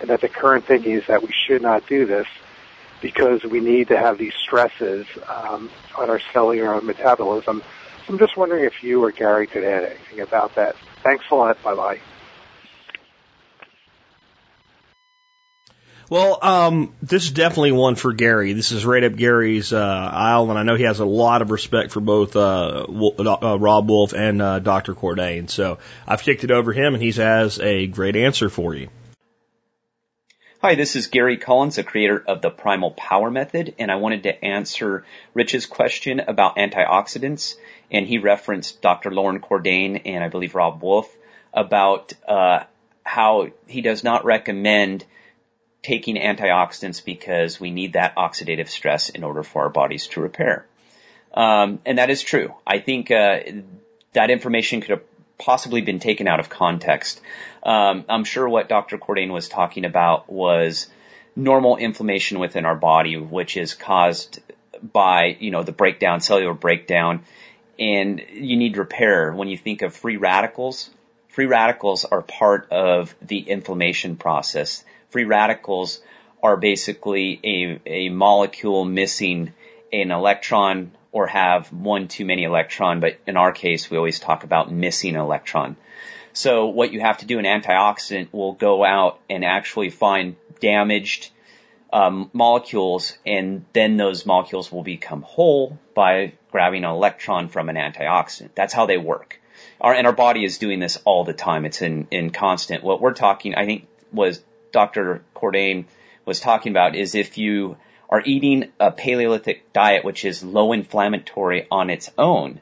[SPEAKER 7] and that the current thinking is that we should not do this because we need to have these stresses um, on our cellular metabolism. So I'm just wondering if you or Gary could add anything about that. Thanks a lot. Bye bye.
[SPEAKER 1] Well, um, this is definitely one for Gary. This is right up Gary's uh, aisle, and I know he has a lot of respect for both uh, uh, Robb Wolf and uh, Dr. Cordain. So I've kicked it over him, and he has a great answer for you.
[SPEAKER 8] Hi, this is Gary Collins, the creator of the Primal Power Method, and I wanted to answer Rich's question about antioxidants. And he referenced Dr. Loren Cordain and I believe Robb Wolf about uh, how he does not recommend taking antioxidants because we need that oxidative stress in order for our bodies to repair. Um, and that is true. I think uh, that information could have possibly been taken out of context. Um, I'm sure what Dr. Cordain was talking about was normal inflammation within our body, which is caused by, you know, the breakdown, cellular breakdown, and you need repair. When you think of free radicals, free radicals are part of the inflammation process. Free radicals are basically a, a molecule missing an electron or have one too many electron, but in our case, we always talk about missing an electron. So what you have to do, an antioxidant will go out and actually find damaged um, molecules, and then those molecules will become whole by grabbing an electron from an antioxidant. That's how they work. Our, and our body is doing this all the time. It's in, in constant. What we're talking, I think, was Dr. Cordain was talking about is if you are eating a Paleolithic diet, which is low inflammatory on its own,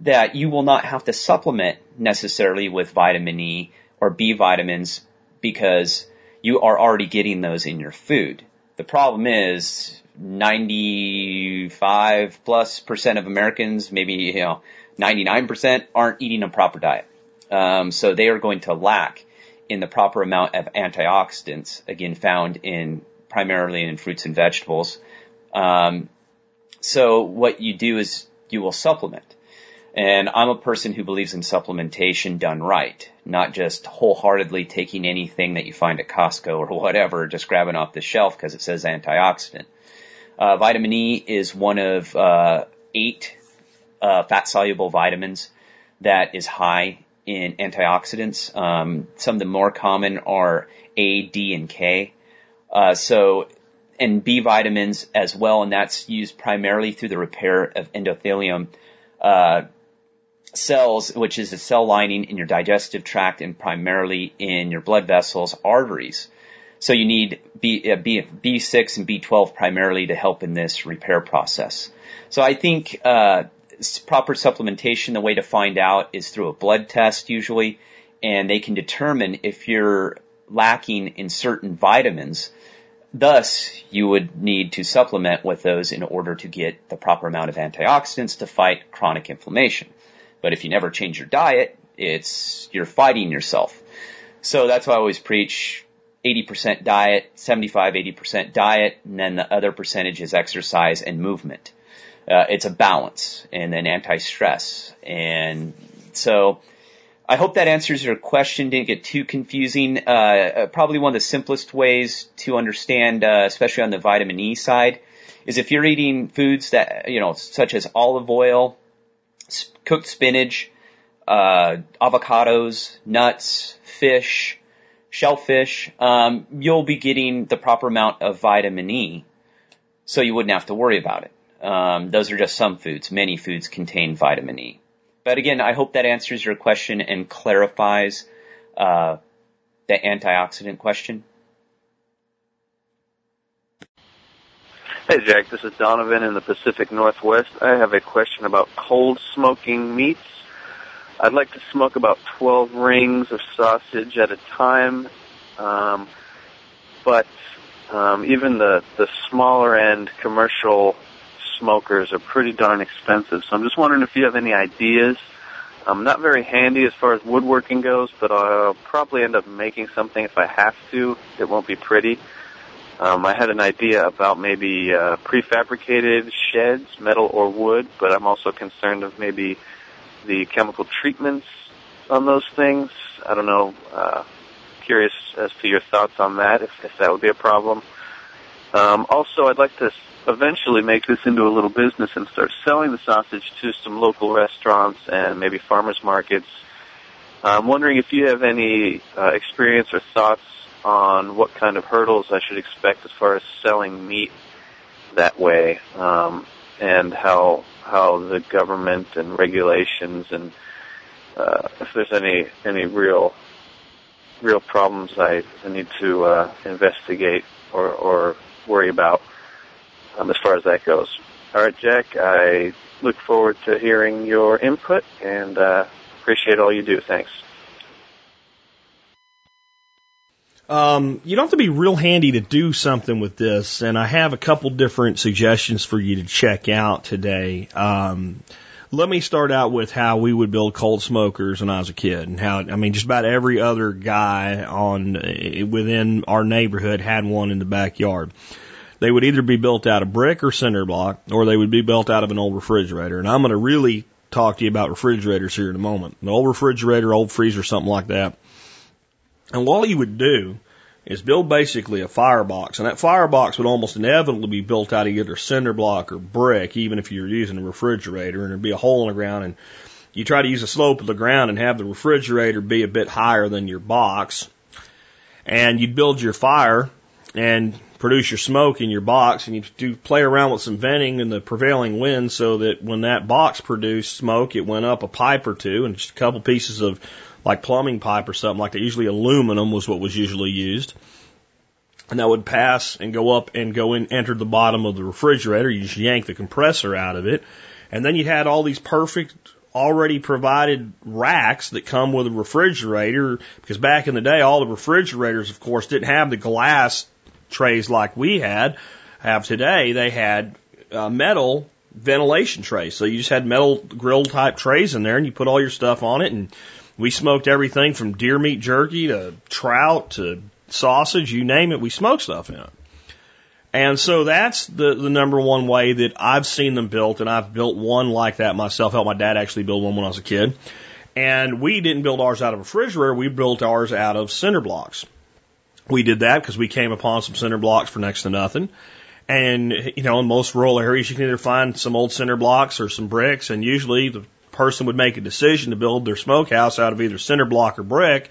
[SPEAKER 8] that you will not have to supplement necessarily with vitamin E or B vitamins because you are already getting those in your food. The problem is 95 plus percent of Americans, maybe, you know, 99% aren't eating a proper diet. Um, so they are going to lack in the proper amount of antioxidants, again, found in primarily in fruits and vegetables. Um, so what you do is you will supplement. And I'm a person who believes in supplementation done right, not just wholeheartedly taking anything that you find at Costco or whatever, just grabbing off the shelf because it says antioxidant. Uh, vitamin E is one of uh, eight uh, fat soluble vitamins that is high in antioxidants. Um, some of the more common are A, D, and K. Uh, so, and B vitamins as well, and that's used primarily through the repair of endothelium uh, cells, which is the cell lining in your digestive tract and primarily in your blood vessels, arteries. So you need B, uh, B, B6 and B12 primarily to help in this repair process. So I think uh, proper supplementation, the way to find out is through a blood test usually, and they can determine if you're lacking in certain vitamins. Thus, you would need to supplement with those in order to get the proper amount of antioxidants to fight chronic inflammation. But if you never change your diet, it's, you're fighting yourself. So that's why I always preach 80% diet, 75, 80% diet, and then the other percentage is exercise and movement. Uh, it's a balance and then anti-stress. And so I hope that answers your question. Didn't get too confusing. Uh, uh, probably one of the simplest ways to understand, uh, especially on the vitamin E side, is if you're eating foods that, you know, such as olive oil, cooked spinach, uh, avocados, nuts, fish, shellfish, um, you'll be getting the proper amount of vitamin E, so you wouldn't have to worry about it. Um, those are just some foods. Many foods contain vitamin E. But again, I hope that answers your question and clarifies uh, the antioxidant question.
[SPEAKER 9] Hey Jack, this is Donovan in the Pacific Northwest. I have a question about cold smoking meats. I'd like to smoke about 12 rings of sausage at a time, um, but um, even the, the smaller end commercial smokers are pretty darn expensive. So I'm just wondering if you have any ideas. I'm not very handy as far as woodworking goes, but I'll probably end up making something if I have to. It won't be pretty. Um, I had an idea about maybe uh, prefabricated sheds, metal or wood, but I'm also concerned of maybe the chemical treatments on those things. I don't know. Uh, curious as to your thoughts on that, if, if that would be a problem. Um, also, I'd like to eventually make this into a little business and start selling the sausage to some local restaurants and maybe farmers markets. I'm wondering if you have any uh, experience or thoughts on what kind of hurdles I should expect as far as selling meat that way, um, and how how the government and regulations and uh, if there's any any real real problems I, I need to uh, investigate or, or worry about um, as far as that goes. All right, Jack, I look forward to hearing your input and uh, appreciate all you do. Thanks.
[SPEAKER 1] Um, you don't have to be real handy to do something with this, and I have a couple different suggestions for you to check out today. Um, let me start out with how we would build cold smokers when I was a kid, and how I mean, just about every other guy on within our neighborhood had one in the backyard. They would either be built out of brick or cinder block, or they would be built out of an old refrigerator. And I'm going to really talk to you about refrigerators here in a moment. An old refrigerator, old freezer, something like that. And what you would do is build basically a firebox, and that firebox would almost inevitably be built out of either cinder block or brick, even if you're using a refrigerator, and there'd be a hole in the ground, and you try to use the slope of the ground and have the refrigerator be a bit higher than your box, and you'd build your fire and produce your smoke in your box and you do play around with some venting in the prevailing wind so that when that box produced smoke, it went up a pipe or two and just a couple pieces of like plumbing pipe or something like that. Usually aluminum was what was usually used. And that would pass and go up and go in, enter the bottom of the refrigerator. You just yank the compressor out of it. And then you had all these perfect already provided racks that come with a refrigerator because back in the day, all the refrigerators, of course, didn't have the glass trays like we had have today. They had uh, metal ventilation trays. So you just had metal grill type trays in there and you put all your stuff on it and we smoked everything from deer meat jerky to trout to sausage, you name it, we smoked stuff in it. And so that's the, the number one way that I've seen them built, and I've built one like that myself. Helped my dad actually build one when I was a kid. And we didn't build ours out of a refrigerator, we built ours out of cinder blocks. We did that because we came upon some cinder blocks for next to nothing. And, you know, in most rural areas, you can either find some old cinder blocks or some bricks, and usually the person would make a decision to build their smokehouse out of either cinder block or brick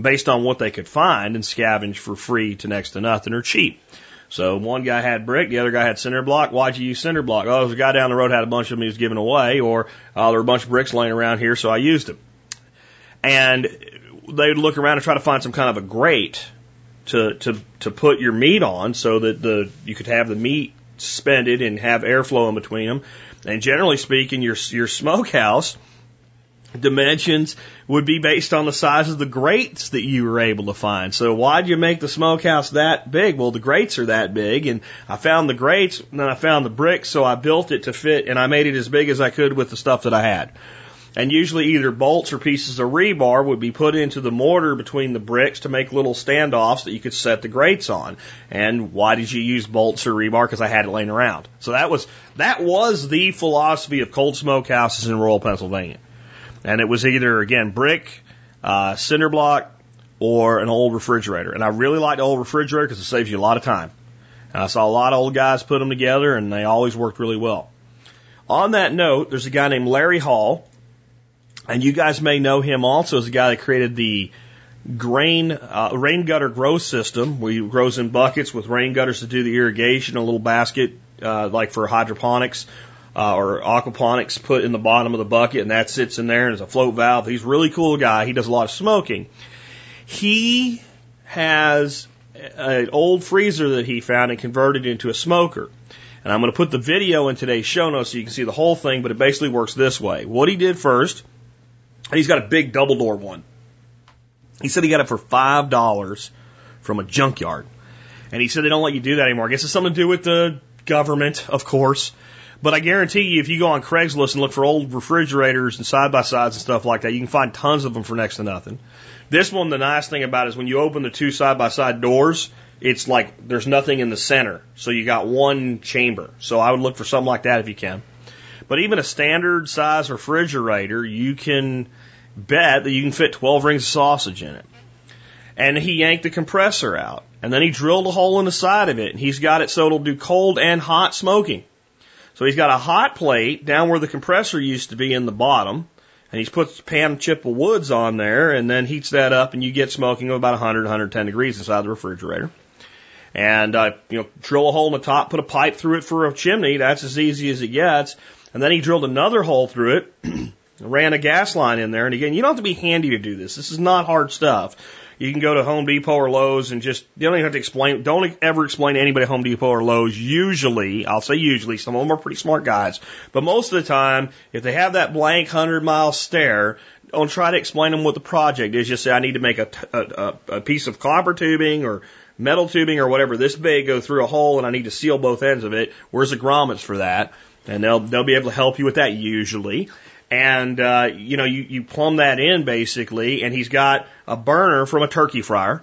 [SPEAKER 1] based on what they could find and scavenge for free to next to nothing or cheap. So one guy had brick, the other guy had cinder block. Why'd you use cinder block? Oh, there's a guy down the road had a bunch of them he was giving away, or uh, there were a bunch of bricks laying around here, so I used them. And they'd look around and try to find some kind of a grate to to to put your meat on, so that the you could have the meat suspended and have airflow in between them. And generally speaking, your your smokehouse dimensions would be based on the size of the grates that you were able to find. So why'd you make the smokehouse that big? Well, the grates are that big and I found the grates and then I found the bricks. So I built it to fit and I made it as big as I could with the stuff that I had. And usually either bolts or pieces of rebar would be put into the mortar between the bricks to make little standoffs that you could set the grates on. And why did you use bolts or rebar? Because I had it laying around. So that was, that was the philosophy of cold smoke houses in rural Pennsylvania. And it was either, again, brick, uh, cinder block, or an old refrigerator. And I really like the old refrigerator because it saves you a lot of time. And I saw a lot of old guys put them together and they always worked really well. On that note, there's a guy named Larry Hall, and you guys may know him also as the guy that created the grain uh, rain gutter grow system, where he grows in buckets with rain gutters to do the irrigation, a little basket uh, like for hydroponics uh, or aquaponics put in the bottom of the bucket, and that sits in there and is a float valve. He's a really cool guy. He does a lot of smoking. He has an old freezer that he found and converted into a smoker. And I'm going to put the video in today's show notes so you can see the whole thing, but it basically works this way. What he did first, he's got a big double door one. He said he got it for five dollars from a junkyard. And he said they don't let you do that anymore. I guess it's something to do with the government, of course. But I guarantee you, if you go on Craigslist and look for old refrigerators and side by sides and stuff like that, you can find tons of them for next to nothing. This one, the nice thing about it is when you open the two side by side doors, it's like there's nothing in the center. So you got one chamber. So I would look for something like that if you can. But even a standard size refrigerator, you can bet that you can fit 12 rings of sausage in it. And he yanked the compressor out. And then he drilled a hole in the side of it. And he's got it so it'll do cold and hot smoking. So he's got a hot plate down where the compressor used to be in the bottom, and he's put pan chip of woods on there, and then heats that up, and you get smoking of about 100, 110 degrees inside the refrigerator. And uh, you know, drill a hole in the top, put a pipe through it for a chimney. That's as easy as it gets. And then he drilled another hole through it, ran a gas line in there. And again, you don't have to be handy to do this. This is not hard stuff. You can go to Home Depot or Lowe's and just, you don't even have to explain, don't ever explain to anybody Home Depot or Lowe's. Usually, I'll say usually, some of them are pretty smart guys, but most of the time, if they have that blank hundred mile stare, don't try to explain them what the project is. Just say, I need to make a, a, a piece of copper tubing or metal tubing or whatever this big go through a hole and I need to seal both ends of it. Where's the grommets for that? And they'll, they'll be able to help you with that usually and uh, you know you, you plumb that in basically, and he's got a burner from a turkey fryer.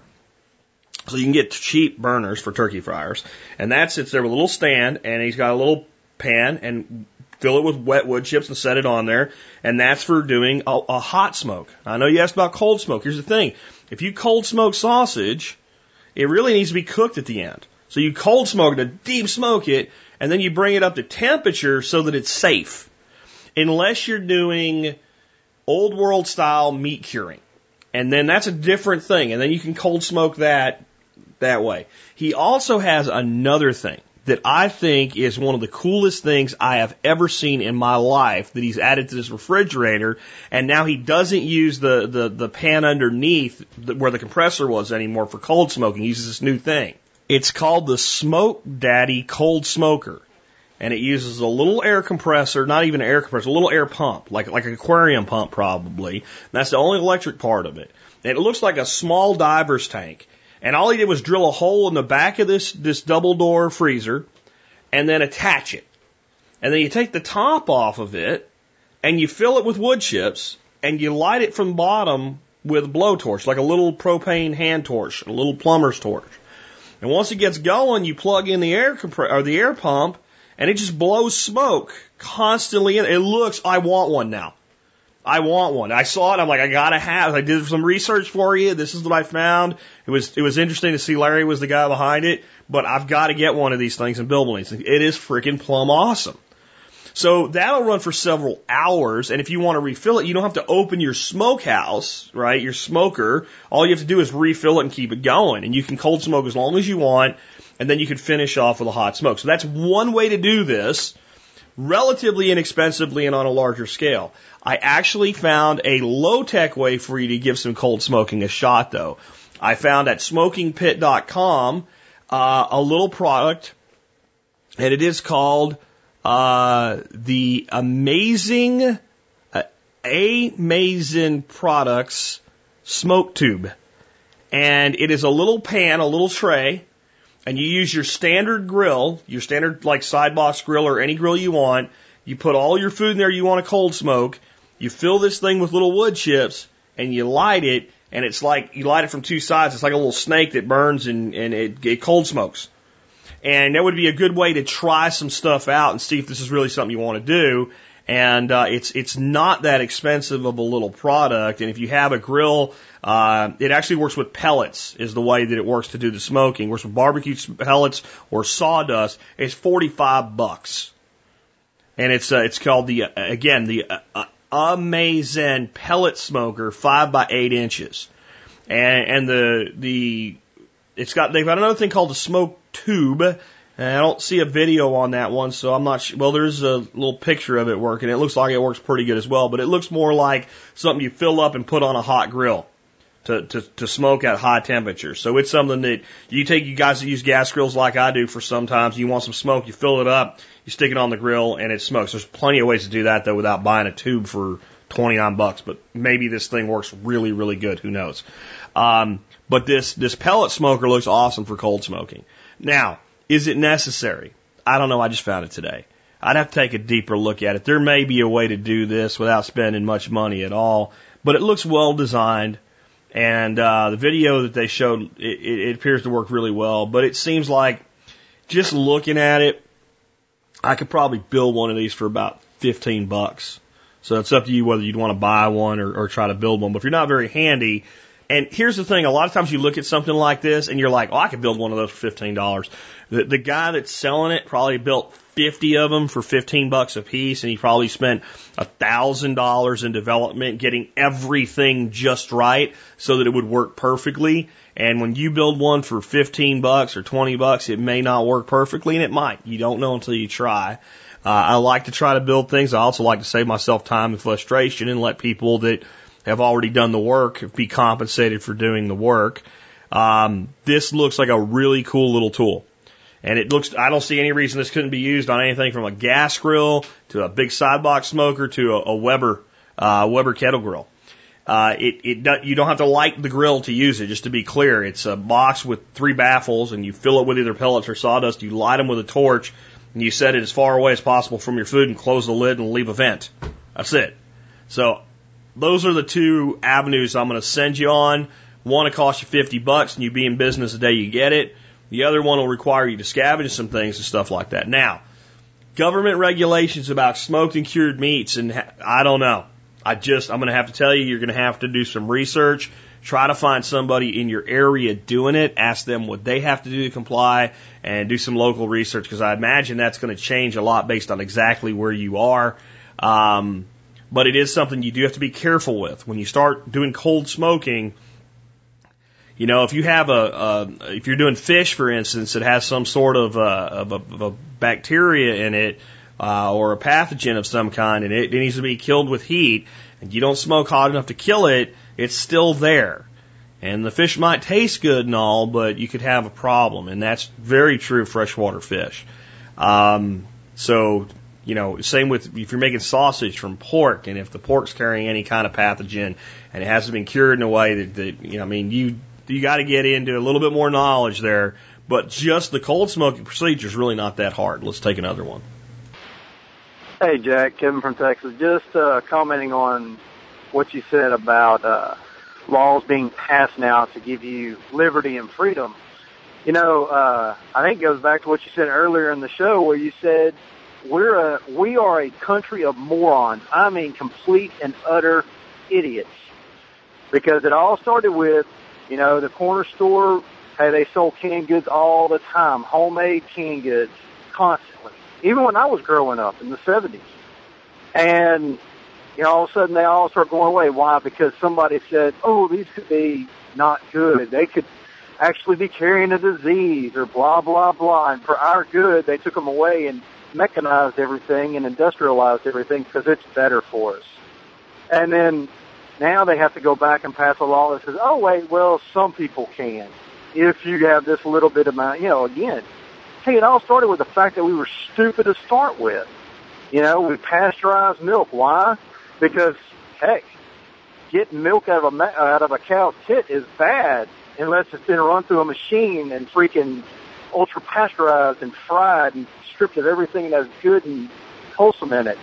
[SPEAKER 1] So you can get cheap burners for turkey fryers, and that sits there with a little stand, and he's got a little pan and fill it with wet wood chips and set it on there, and that's for doing a, a hot smoke. I know you asked about cold smoke. Here's the thing: if you cold smoke sausage, it really needs to be cooked at the end. So you cold smoke it, deep smoke it, and then you bring it up to temperature so that it's safe unless you're doing old world style meat curing. And then that's a different thing. And then you can cold smoke that that way. He also has another thing that I think is one of the coolest things I have ever seen in my life that he's added to this refrigerator. And now he doesn't use the, the, the pan underneath where the compressor was anymore for cold smoking. He uses this new thing. It's called the Smoke Daddy Cold Smoker. And it uses a little air compressor, not even an air compressor, a little air pump, like, like an aquarium pump probably. And that's the only electric part of it. And it looks like a small diver's tank. And all he did was drill a hole in the back of this, this double door freezer and then attach it. And then you take the top off of it and you fill it with wood chips and you light it from the bottom with a blowtorch, like a little propane hand torch, a little plumber's torch. And once it gets going, you plug in the air compre- or the air pump and it just blows smoke constantly. It looks, I want one now. I want one. I saw it. I'm like, I gotta have. I did some research for you. This is what I found. It was it was interesting to see Larry was the guy behind it, but I've got to get one of these things and build one. It is freaking plumb awesome. So that'll run for several hours, and if you want to refill it, you don't have to open your smokehouse, right? Your smoker. All you have to do is refill it and keep it going, and you can cold smoke as long as you want, and then you can finish off with a hot smoke. So that's one way to do this relatively inexpensively and on a larger scale. I actually found a low tech way for you to give some cold smoking a shot though. I found at smokingpit.com uh, a little product and it is called uh, the A-MAZE-N uh, A-MAZE-N Products Smoke Tube. And it is a little pan, a little tray and you use your standard grill, your standard like side box grill or any grill you want, you put all your food in there you want to cold smoke, you fill this thing with little wood chips, and you light it, and it's like you light it from two sides. It's like a little snake that burns and, and it, it cold smokes. And that would be a good way to try some stuff out and see if this is really something you want to do. And uh, it's it's not that expensive of a little product. And if you have a grill uh, it actually works with pellets is the way that it works to do the smoking. It works with barbecue pellets or sawdust. It's 45 bucks. And it's, uh, it's called the, uh, again, the uh, uh, A-MAZE-N pellet smoker, five by eight inches. And, and the, the, it's got, they've got another thing called the smoke tube. And I don't see a video on that one, so I'm not sure. Well, there's a little picture of it working. It looks like it works pretty good as well, but it looks more like something you fill up and put on a hot grill to, to, to smoke at high temperatures. So it's something that you take you guys that use gas grills like I do for sometimes. You want some smoke, you fill it up, you stick it on the grill, and it smokes. There's plenty of ways to do that though without buying a tube for 29 bucks, but maybe this thing works really, really good. Who knows? Um, but this, this pellet smoker looks awesome for cold smoking. Now, is it necessary? I don't know. I just found it today. I'd have to take a deeper look at it. There may be a way to do this without spending much money at all, but it looks well designed. And uh, the video that they showed, it, it appears to work really well. But it seems like just looking at it, I could probably build one of these for about 15 bucks. So it's up to you whether you'd want to buy one or, or try to build one. But if you're not very handy, and here's the thing, a lot of times you look at something like this and you're like, oh, I could build one of those for $15. The, the guy that's selling it probably built 50 of them for 15 bucks a piece, and he probably spent a thousand dollars in development getting everything just right so that it would work perfectly. And when you build one for 15 bucks or 20 bucks, it may not work perfectly, and it might. You don't know until you try. Uh, I like to try to build things. I also like to save myself time and frustration and let people that have already done the work be compensated for doing the work. Um, this looks like a really cool little tool. And it looks, I don't see any reason this couldn't be used on anything from a gas grill to a big sidebox smoker to a, a Weber, uh, Weber kettle grill. Uh, it, it, you don't have to light the grill to use it, just to be clear. It's a box with three baffles and you fill it with either pellets or sawdust. You light them with a torch and you set it as far away as possible from your food and close the lid and leave a vent. That's it. So those are the two avenues I'm going to send you on. One to cost you 50 bucks and you be in business the day you get it. The other one will require you to scavenge some things and stuff like that. Now, government regulations about smoked and cured meats, and I don't know. I just, I'm going to have to tell you, you're going to have to do some research. Try to find somebody in your area doing it. Ask them what they have to do to comply and do some local research because I imagine that's going to change a lot based on exactly where you are. Um, but it is something you do have to be careful with. When you start doing cold smoking, You know, if you have a, a if you're doing fish, for instance, that has some sort of, uh, of, a, of a bacteria in it, uh, or a pathogen of some kind, and it, it needs to be killed with heat, and you don't smoke hot enough to kill it, it's still there. And the fish might taste good and all, but you could have a problem, and that's very true of freshwater fish. Um, so, you know, same with if you're making sausage from pork, and if the pork's carrying any kind of pathogen, and it hasn't been cured in a way that, that you know, I mean, you you got to get into a little bit more knowledge there. But just the cold smoking procedure is really not that hard. Let's take another one.
[SPEAKER 2] Hey, Jack, Kevin from Texas. Just uh, commenting on what you said about uh, laws being passed now to give you liberty and freedom. You know, uh, I think it goes back to what you said earlier in the show where you said we're a, we are a country of morons. I mean, complete and utter idiots. Because it all started with, you know, the corner store, hey, they sold canned goods all the time, homemade canned goods, constantly. Even when I was growing up in the 70s. And you know, all of a sudden they all start going away. Why? Because somebody said, oh, these could be not good. They could actually be carrying a disease or blah, blah, blah. And for our good, they took them away and mechanized everything and industrialized everything because it's better for us. And then now they have to go back and pass a law that says, oh, wait, well, some people can. If you have this little bit of amount, you know, again, hey, it all started with the fact that we were stupid to start with. You know, we pasteurized milk. Why? because heck, getting milk out of a out of a cow's tit is bad unless it's been run through a machine and freaking ultra pasteurized and fried and stripped of everything that's good and wholesome in it.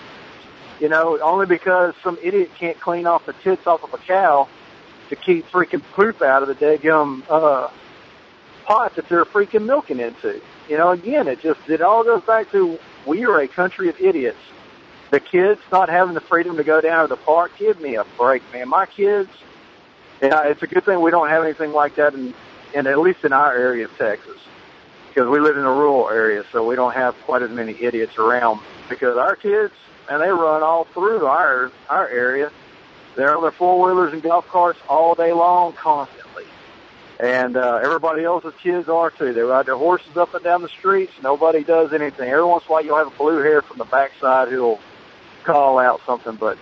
[SPEAKER 2] You know, only because some idiot can't clean off the tits off of a cow to keep freaking poop out of the daggum uh, pot that they're freaking milking into. You know, again, it just it all goes back to we are a country of idiots the kids not having the freedom to go down to the park, give me a break, man. My kids, yeah, it's a good thing we don't have anything like that in, in at least in our area of Texas, because we live in a rural area, so we don't have quite as many idiots around. Because our kids, and they run all through our our area. They're on their four wheelers and golf carts all day long, constantly. And uh, everybody else's kids are too. They ride their horses up and down the streets. Nobody does anything. Every once in a while, you'll have a blue hair from the backside who'll call out something, but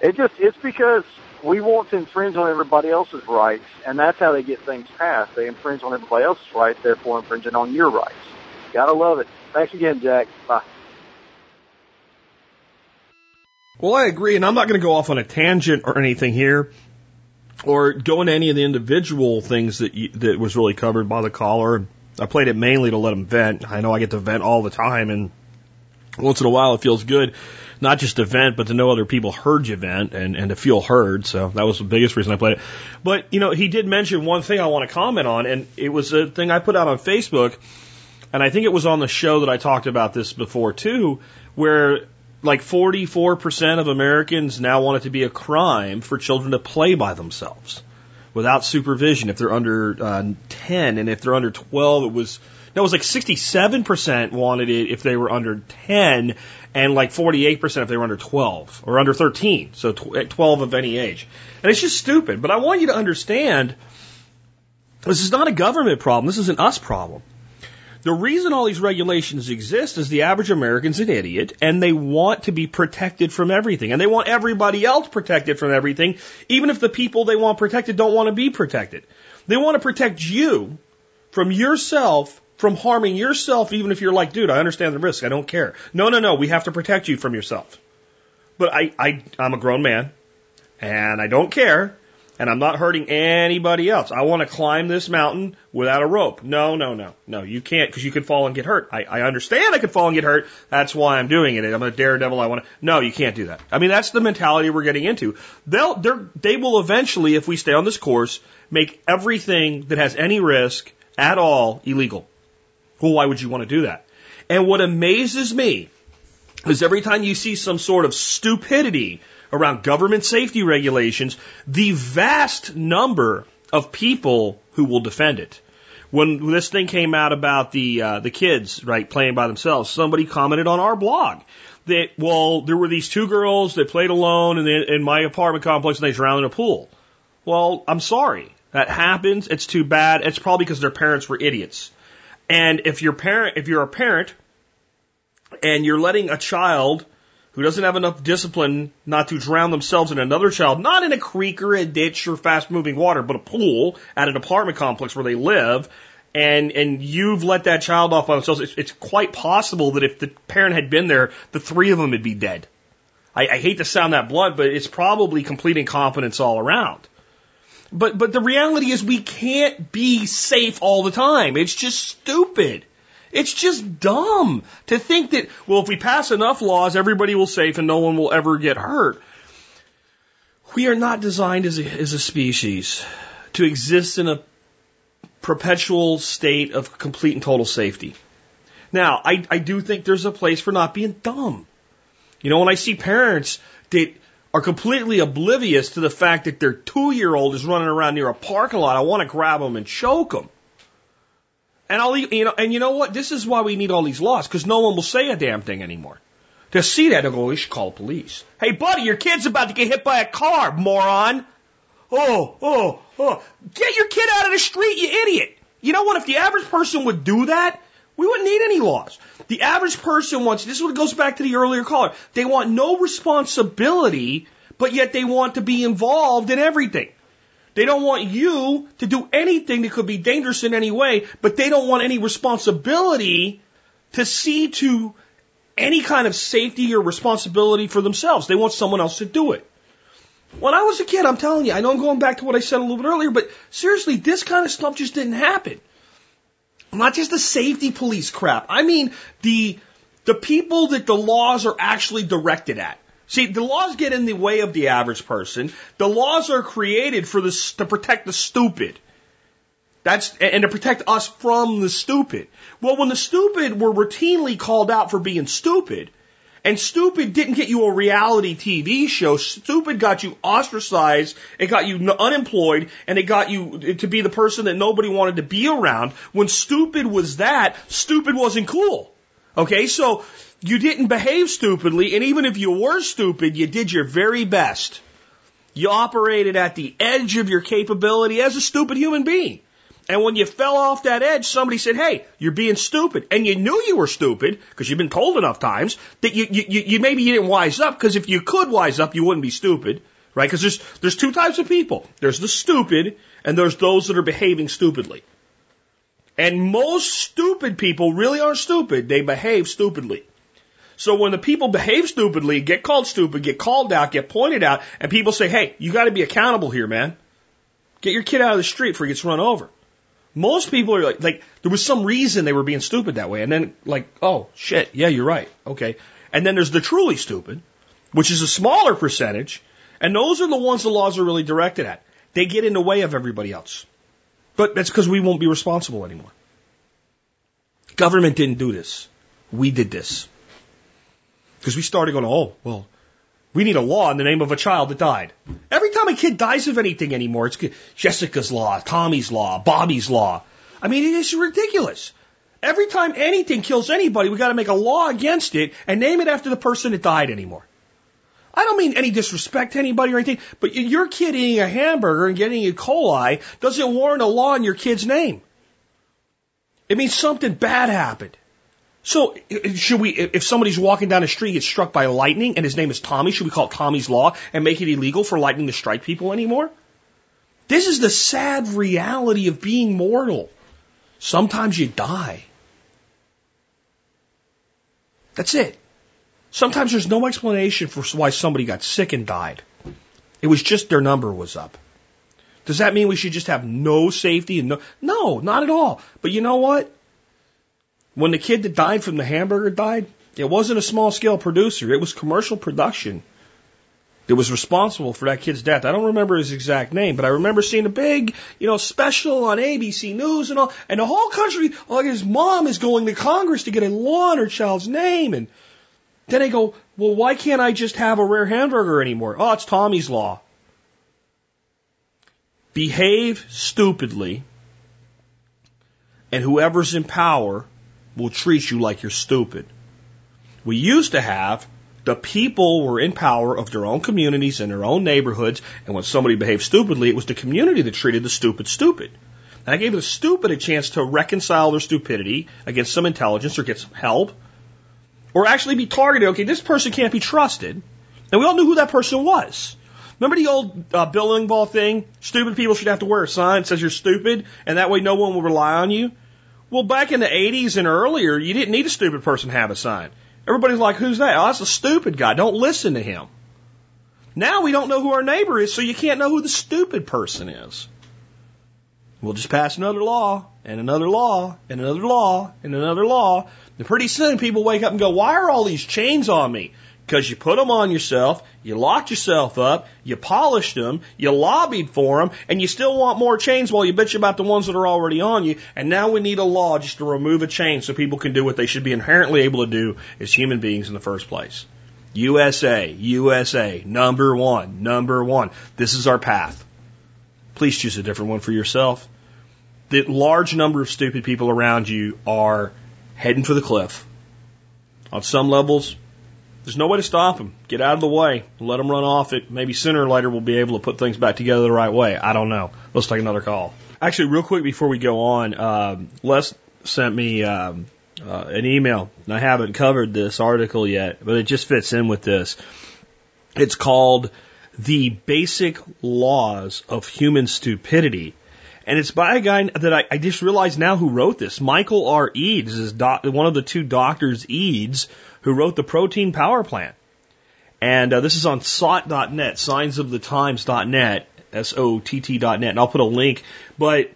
[SPEAKER 2] it just it's because we want to infringe on everybody else's rights, and that's how they get things passed. They infringe on everybody else's rights, therefore infringing on your rights. Gotta love it. Thanks again, Jack. Bye.
[SPEAKER 1] Well, I agree, and I'm not going to go off on a tangent or anything here, or go into any of the individual things that you, that was really covered by the caller. I played it mainly to let him vent. I know I get to vent all the time, and once in a while it feels good not just to vent, but to know other people heard you vent and, and to feel heard. So that was the biggest reason I played it. But, you know, he did mention one thing I want to comment on, and it was a thing I put out on Facebook, and I think it was on the show that I talked about this before too, where like 44% of Americans now want it to be a crime for children to play by themselves without supervision if they're under uh, 10, and if they're under 12, it was no, it was like 67% wanted it if they were under 10, and like 48% if they were under 12 or under 13, so 12 of any age. And it's just stupid. But I want you to understand this is not a government problem, this is an us problem. The reason all these regulations exist is the average American's an idiot and they want to be protected from everything. And they want everybody else protected from everything, even if the people they want protected don't want to be protected. They want to protect you from yourself from harming yourself, even if you're like, dude, I understand the risk. I don't care. No, no, no. We have to protect you from yourself. But I, I, I'm a grown man and I don't care and I'm not hurting anybody else. I want to climb this mountain without a rope. No, no, no, no. You can't because you could fall and get hurt. I, I understand I could fall and get hurt. That's why I'm doing it. I'm a daredevil. I want to. No, you can't do that. I mean, that's the mentality we're getting into. They'll, they're, they will eventually, if we stay on this course, make everything that has any risk at all illegal. Well, why would you want to do that? And what amazes me is every time you see some sort of stupidity around government safety regulations, the vast number of people who will defend it. When this thing came out about the uh, the kids right playing by themselves, somebody commented on our blog that well there were these two girls that played alone in, the, in my apartment complex and they drowned in a pool. Well, I'm sorry. That happens. It's too bad. It's probably because their parents were idiots. And if your parent, if you're a parent and you're letting a child who doesn't have enough discipline not to drown themselves in another child, not in a creek or a ditch or fast moving water, but a pool at an apartment complex where they live, and and you've let that child off by themselves, it's, it's quite possible that if the parent had been there, the three of them would be dead. I, I hate to sound that blunt, but it's probably complete incompetence all around. But but the reality is we can't be safe all the time. It's just stupid. It's just dumb to think that, well, if we pass enough laws, everybody will safe and no one will ever get hurt. We are not designed as a, as a species to exist in a perpetual state of complete and total safety. Now, I, I do think there's a place for not being dumb. You know, when I see parents that are completely oblivious to the fact that their two year old is running around near a parking lot, I want to grab them and choke them. And I'll, you know, and you know what? This is why we need all these laws, because no one will say a damn thing anymore. They'll see that and go, we should call the police. Hey, buddy, your kid's about to get hit by a car, moron. Oh, oh, oh. Get your kid out of the street, you idiot. You know what? If the average person would do that, we wouldn't need any laws. The average person wants, this is what goes back to the earlier caller, they want no responsibility, but yet they want to be involved in everything. They don't want you to do anything that could be dangerous in any way, but they don't want any responsibility to see to any kind of safety or responsibility for themselves. They want someone else to do it. When I was a kid, I'm telling you, I know I'm going back to what I said a little bit earlier, but seriously, this kind of stuff just didn't happen. Not just the safety police crap. I mean, the, the people that the laws are actually directed at. See, the laws get in the way of the average person. The laws are created for this to protect the stupid. That's and to protect us from the stupid. Well, when the stupid were routinely called out for being stupid, and stupid didn't get you a reality TV show. Stupid got you ostracized. It got you unemployed and it got you eh, to be the person that nobody wanted to be around. When stupid was that, stupid wasn't cool. Okay, so you didn't behave stupidly, and even if you were stupid, you did your very best. You operated at the edge of your capability as a stupid human being. And when you fell off that edge, somebody said, Hey, you're being stupid. And you knew you were stupid because you've been told enough times that you, you, you maybe you didn't wise up because if you could wise up, you wouldn't be stupid, right? Because there's, there's two types of people. There's the stupid and there's those that are behaving stupidly. And most stupid people really aren't stupid. They behave stupidly. So when the people behave stupidly, get called stupid, get called out, get pointed out, and people say, hey, you got to be accountable here, man. Get your kid out of the street before he gets run over. Most people are like, like, there was some reason they were being stupid that way. And then, like, oh, shit, yeah, you're right. Okay. And then there's the truly stupid, which is a smaller percentage. And those are the ones the laws are really directed at. They get in the way of everybody else. But that's because we won't be responsible anymore. Government didn't do this. We did this. Because we started going, oh, well, we need a law in the name of a child that died. Every time a kid dies of anything anymore, it's Jessica's law, Tommy's law, Bobby's law. I mean, it is ridiculous. Every time anything kills anybody, we got to make a law against it and name it after the person that died anymore. I don't mean any disrespect to anybody or anything, but your kid eating a hamburger and getting E. coli doesn't warrant a law in your kid's name. It means something bad happened. So should we, if somebody's walking down the street, gets struck by lightning, and his name is Tommy, should we call it Tommy's Law and make it illegal for lightning to strike people anymore? This is the sad reality of being mortal. Sometimes you die. That's it. Sometimes there's no explanation for why somebody got sick and died. It was just their number was up. Does that mean we should just have no safety and no? No, not at all. But you know what? When the kid that died from the hamburger died, it wasn't a small scale producer. It was commercial production that was responsible for that kid's death. I don't remember his exact name, but I remember seeing a big, you know, special on ABC News and all, and the whole country, like his mom is going to Congress to get a law on her child's name. And then they go, well, why can't I just have a rare hamburger anymore? Oh, it's Tommy's Law. Behave stupidly, and whoever's in power will treat you like you're stupid. We used to have The people were in power of their own communities and their own neighborhoods, and when somebody behaved stupidly, it was the community that treated the stupid stupid. And I gave the stupid a chance to reconcile their stupidity against some intelligence or get some help, or actually be targeted. Okay, this person can't be trusted. And we all knew who that person was. Remember the old uh, Bill thing? Stupid people should have to wear a sign that says you're stupid, and that way no one will rely on you. Well, back in the 80s and earlier, you didn't need a stupid person to have a sign. Everybody's like, who's that? Oh, that's a stupid guy. Don't listen to him. Now we don't know who our neighbor is, so you can't know who the stupid person is. We'll just pass another law, and another law, and another law, and another law. And pretty soon people wake up and go, why are all these chains on me? Because you put them on yourself, you locked yourself up, you polished them, you lobbied for them, and you still want more chains while you bitch about the ones that are already on you. And now we need a law just to remove a chain so people can do what they should be inherently able to do as human beings in the first place. USA, USA, number one, number one. This is our path. Please choose a different one for yourself. The large number of stupid people around you are heading for the cliff. On some levels, there's no way to stop them. Get out of the way. Let them run off it. Maybe sooner or later we'll be able to put things back together the right way. I don't know. Let's take another call. Actually, real quick before we go on, um, Les sent me um, uh, an email. And I haven't covered this article yet, but it just fits in with this. It's called The Basic Laws of Human Stupidity. And it's by a guy that I, I just realized now who wrote this. Michael R. Eades is doc, one of the two doctors, Eades, who wrote the protein power plant. And uh, this is on SOTT.net, signsofthetimes.net, S-O-T-T.net, and I'll put a link. But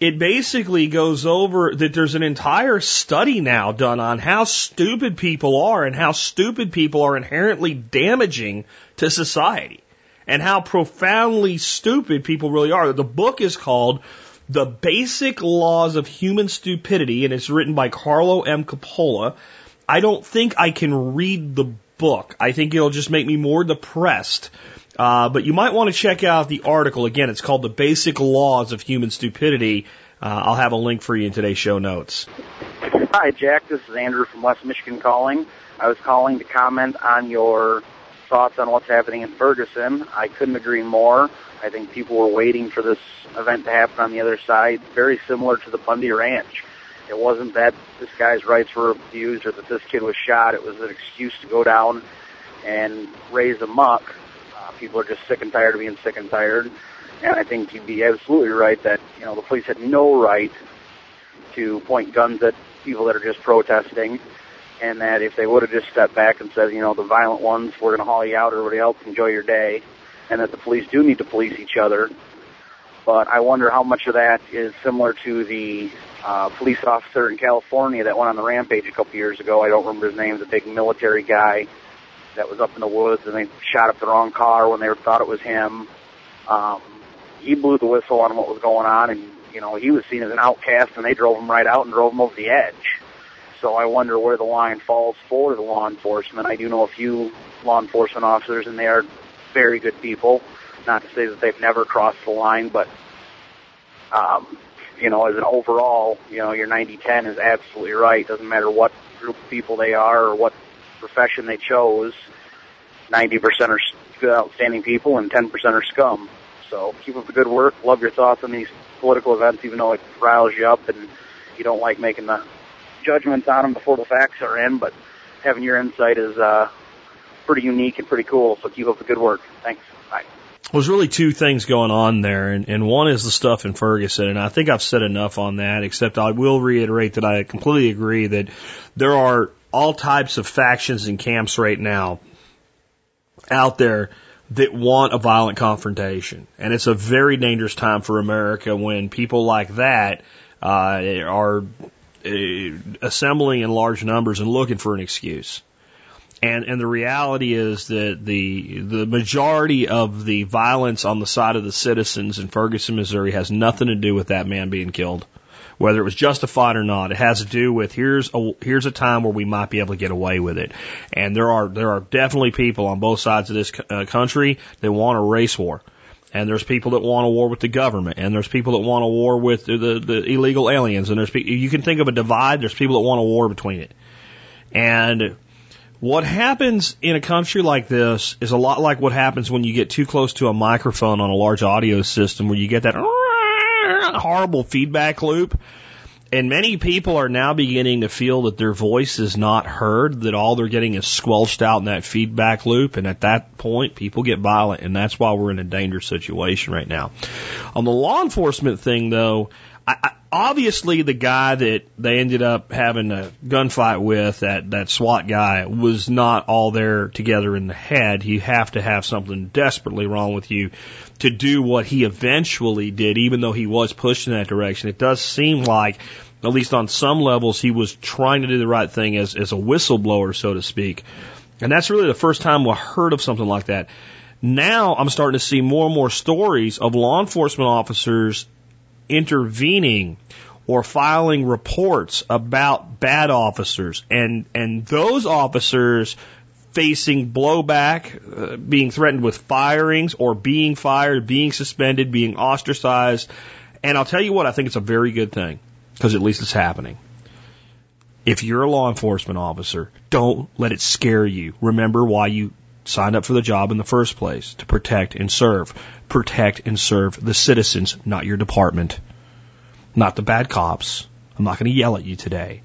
[SPEAKER 1] it basically goes over that there's an entire study now done on how stupid people are and how stupid people are inherently damaging to society and how profoundly stupid people really are. The book is called The Basic Laws of Human Stupidity and it's written by Carlo M. Cipolla. I don't think I can read the book. I think it'll just make me more depressed. Uh, but you might want to check out the article. Again, it's called The Basic Laws of Human Stupidity. Uh, I'll have a link for you in today's show notes.
[SPEAKER 10] Hi, Jack. This is Andrew from West Michigan calling. I was calling to comment on your thoughts on what's happening in Ferguson. I couldn't agree more. I think people were waiting for this event to happen on the other side, very similar to the Bundy Ranch. It wasn't that this guy's rights were abused or that this kid was shot. It was an excuse to go down and raise a muck. Uh, people are just sick and tired of being sick and tired. And I think you'd be absolutely right that, you know, the police had no right to point guns at people that are just protesting. And that if they would have just stepped back and said, you know, the violent ones, we're going to haul you out, or everybody else enjoy your day. And that the police do need to police each other. But I wonder how much of that is similar to the uh, police officer in California that went on the rampage a couple years ago. I don't remember his name. The big military guy that was up in the woods, and they shot up the wrong car when they thought it was him. Um, he blew the whistle on what was going on, and you know he was seen as an outcast, and they drove him right out and drove him over the edge. So I wonder where the line falls for the law enforcement. I do know a few law enforcement officers, and they are very good people. Not to say that they've never crossed the line, but um, you know, as an overall, you know, your 90-10 is absolutely right. Doesn't matter what group of people they are or what profession they chose. 90% are outstanding people, and 10% are scum. So keep up the good work. Love your thoughts on these political events, even though it riles you up and you don't like making the judgments on them before the facts are in. But having your insight is uh, pretty unique and pretty cool. So keep up the good work. Thanks. Bye.
[SPEAKER 1] There's really two things going on there, and, and one is the stuff in Ferguson, and I think I've said enough on that, except I will reiterate that I completely agree that there are all types of factions and camps right now out there that want a violent confrontation. And it's a very dangerous time for America when people like that uh, are uh, assembling in large numbers and looking for an excuse. And and the reality is that the the majority of the violence on the side of the citizens in Ferguson, Missouri, has nothing to do with that man being killed, whether it was justified or not. It has to do with here's a here's a time where we might be able to get away with it. And there are there are definitely people on both sides of this uh, country that want a race war. And there's people that want a war with the government, and there's people that want a war with the, the, the illegal aliens, and there's you can think of a divide. There's people that want a war between it, and What happens in a country like this is a lot like what happens when you get too close to a microphone on a large audio system where you get that horrible feedback loop. And many people are now beginning to feel that their voice is not heard, that all they're getting is squelched out in that feedback loop. And at that point, people get violent. And that's why we're in a dangerous situation right now. On the law enforcement thing, though, I, obviously the guy that they ended up having a gunfight with, that, that SWAT guy, was not all there together in the head. You have to have something desperately wrong with you to do what he eventually did, even though he was pushed in that direction. It does seem like, at least on some levels, he was trying to do the right thing as, as a whistleblower, so to speak. And that's really the first time I heard of something like that. Now I'm starting to see more and more stories of law enforcement officers intervening or filing reports about bad officers and and those officers facing blowback, uh, being threatened with firings or being fired, being suspended, being ostracized. And I'll tell you what, I think it's a very good thing because at least it's happening. If you're a law enforcement officer, don't let it scare you. Remember why you signed up for the job in the first place to protect and serve. Protect and serve the citizens, not your department, not the bad cops. I'm not going to yell at you today.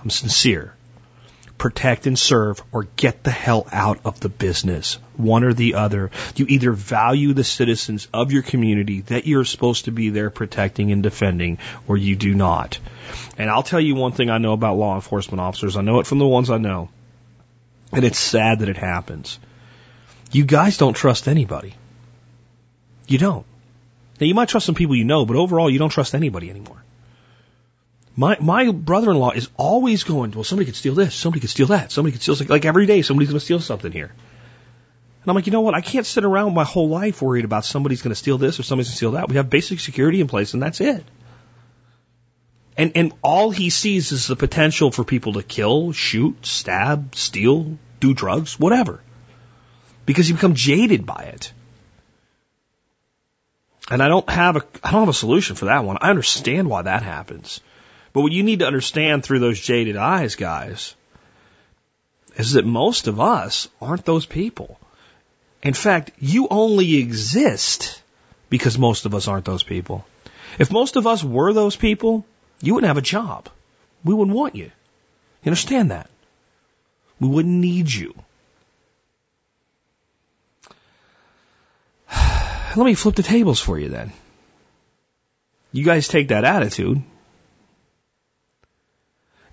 [SPEAKER 1] I'm sincere. Protect and serve or get the hell out of the business. One or the other. You either value the citizens of your community that you're supposed to be there protecting and defending or you do not. And I'll tell you one thing I know about law enforcement officers. I know it from the ones I know. And it's sad that it happens. You guys don't trust anybody. You don't. Now you might trust some people you know, but overall you don't trust anybody anymore. My my brother-in-law is always going, well, somebody could steal this, somebody could steal that, somebody could steal something. like every day somebody's going to steal something here. And I'm like, you know what? I can't sit around my whole life worried about somebody's going to steal this or somebody's going to steal that. We have basic security in place, and that's it. And and all he sees is the potential for people to kill, shoot, stab, steal, do drugs, whatever because you become jaded by it. And I don't have a I don't have a solution for that one. I understand why that happens. But what you need to understand through those jaded eyes, guys, is that most of us aren't those people. In fact, you only exist because most of us aren't those people. If most of us were those people, you wouldn't have a job. We wouldn't want you. You understand that? We wouldn't need you. Let me flip the tables for you then. You guys take that attitude.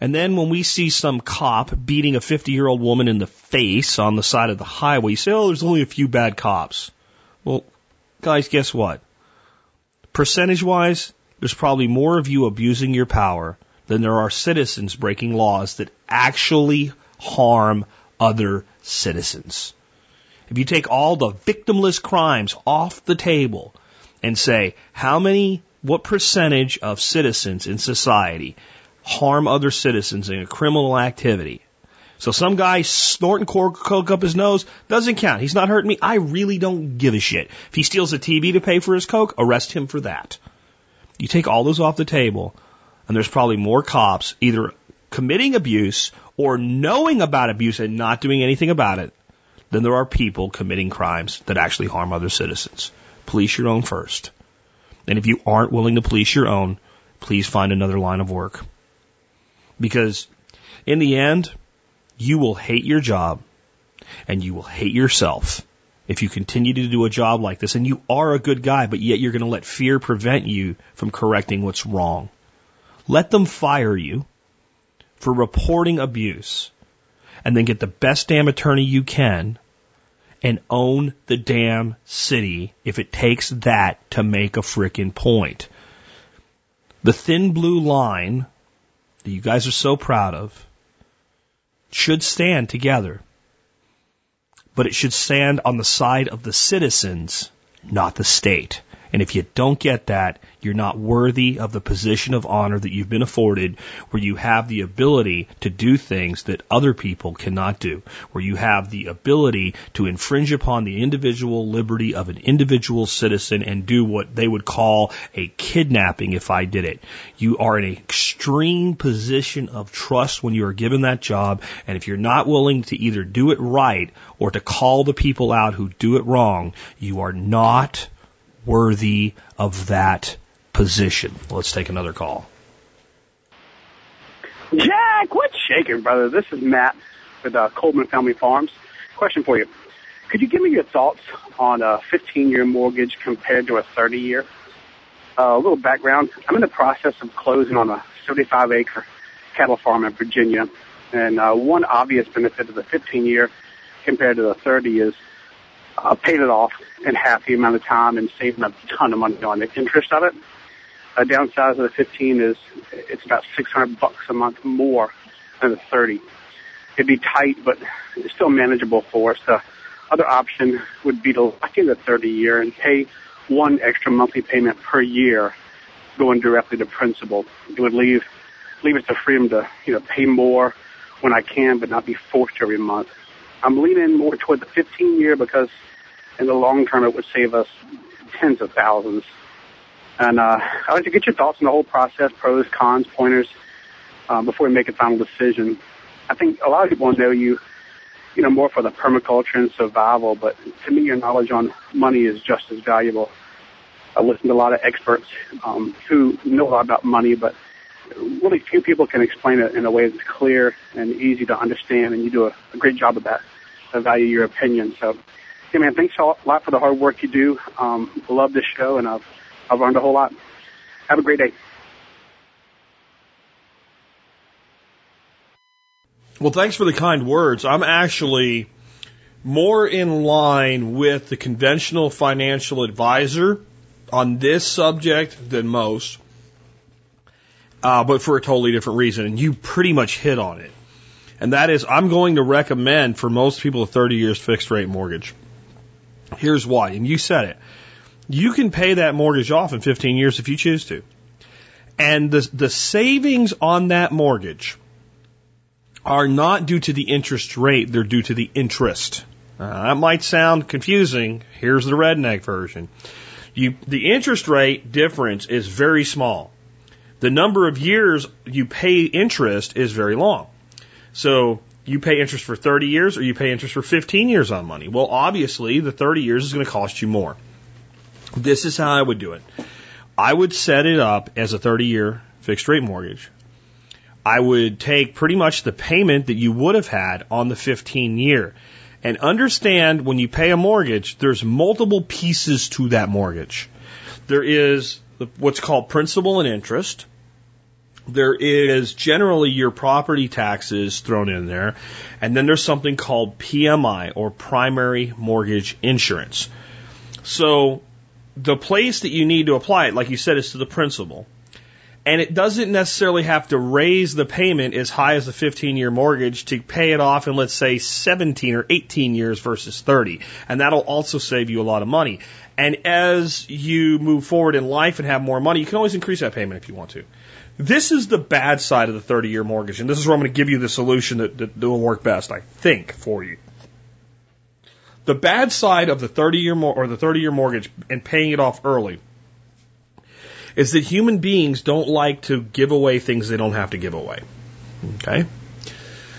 [SPEAKER 1] And then when we see some cop beating a 50 year old woman in the face on the side of the highway, you say, oh, there's only a few bad cops. Well, guys, guess what? Percentage wise, there's probably more of you abusing your power than there are citizens breaking laws that actually harm other citizens. If you take all the victimless crimes off the table and say, how many, what percentage of citizens in society harm other citizens in a criminal activity? So some guy snorting coke up his nose doesn't count. He's not hurting me. I really don't give a shit. If he steals a TV to pay for his coke, arrest him for that. You take all those off the table, and there's probably more cops either committing abuse or knowing about abuse and not doing anything about it than there are people committing crimes that actually harm other citizens. Police your own first. And if you aren't willing to police your own, please find another line of work. Because in the end, you will hate your job and you will hate yourself if you continue to do a job like this. And you are a good guy, but yet you're going to let fear prevent you from correcting what's wrong. Let them fire you for reporting abuse and then get the best damn attorney you can and own the damn city if it takes that to make a frickin' point. The thin blue line that you guys are so proud of should stand together. But it should stand on the side of the citizens, not the state. And if you don't get that, you're not worthy of the position of honor that you've been afforded, where you have the ability to do things that other people cannot do, where you have the ability to infringe upon the individual liberty of an individual citizen and do what they would call a kidnapping if I did it. You are in an extreme position of trust when you are given that job, and if you're not willing to either do it right or to call the people out who do it wrong, you are not worthy of that position. Let's take another call.
[SPEAKER 11] Jack, what's shaking, brother? This is Matt with uh, Coleman Family Farms. Question for you. Could you give me your thoughts on a 15-year mortgage compared to a 30-year? Uh, a little background. I'm in the process of closing on a 75-acre cattle farm in Virginia, and uh, one obvious benefit of the 15-year compared to the 30 is uh, paid it off in half the amount of time and saving a ton of money on the interest of it. A downside of the 15 is it's about 600 bucks a month more than the 30. It'd be tight, but it's still manageable for us. The other option would be to lock in the 30 year and pay one extra monthly payment per year going directly to principal. It would leave leave us the freedom to you know pay more when I can, but not be forced every month. I'm leaning more toward the 15 year because in the long term it would save us tens of thousands. And uh, I'd like to get your thoughts on the whole process, pros, cons, pointers, um, before we make a final decision. I think a lot of people know you, you know, more for the permaculture and survival, but to me, your knowledge on money is just as valuable. I listen to a lot of experts um, who know a lot about money, but really few people can explain it in a way that's clear and easy to understand, and you do a, a great job of that. I value your opinion. So, hey man, thanks a lot for the hard work you do. Um, love this show, and I've I've learned a whole lot. Have a great day.
[SPEAKER 1] Well, thanks for the kind words. I'm actually more in line with the conventional financial advisor on this subject than most, uh, but for a totally different reason. And you pretty much hit on it. And that is, I'm going to recommend for most people a 30 years fixed rate mortgage. Here's why. And you said it. You can pay that mortgage off in 15 years if you choose to. And the, the savings on that mortgage are not due to the interest rate, they're due to the interest. Uh, that might sound confusing. Here's the redneck version. You, the interest rate difference is very small. The number of years you pay interest is very long. So you pay interest for 30 years or you pay interest for 15 years on money. Well, obviously, the 30 years is going to cost you more. This is how I would do it. I would set it up as a 30 year fixed rate mortgage. I would take pretty much the payment that you would have had on the 15 year. And understand when you pay a mortgage, there's multiple pieces to that mortgage. There is what's called principal and interest. There is generally your property taxes thrown in there. And then there's something called PMI or primary mortgage insurance. So the place that you need to apply it, like you said, is to the principal. And it doesn't necessarily have to raise the payment as high as the 15 year mortgage to pay it off in, let's say, 17 or 18 years versus 30. And that'll also save you a lot of money. And as you move forward in life and have more money, you can always increase that payment if you want to. This is the bad side of the 30 year mortgage. And this is where I'm going to give you the solution that, that, will work best, I think, for you. The bad side of the 30 year or the 30 year mortgage and paying it off early is that human beings don't like to give away things they don't have to give away. Okay?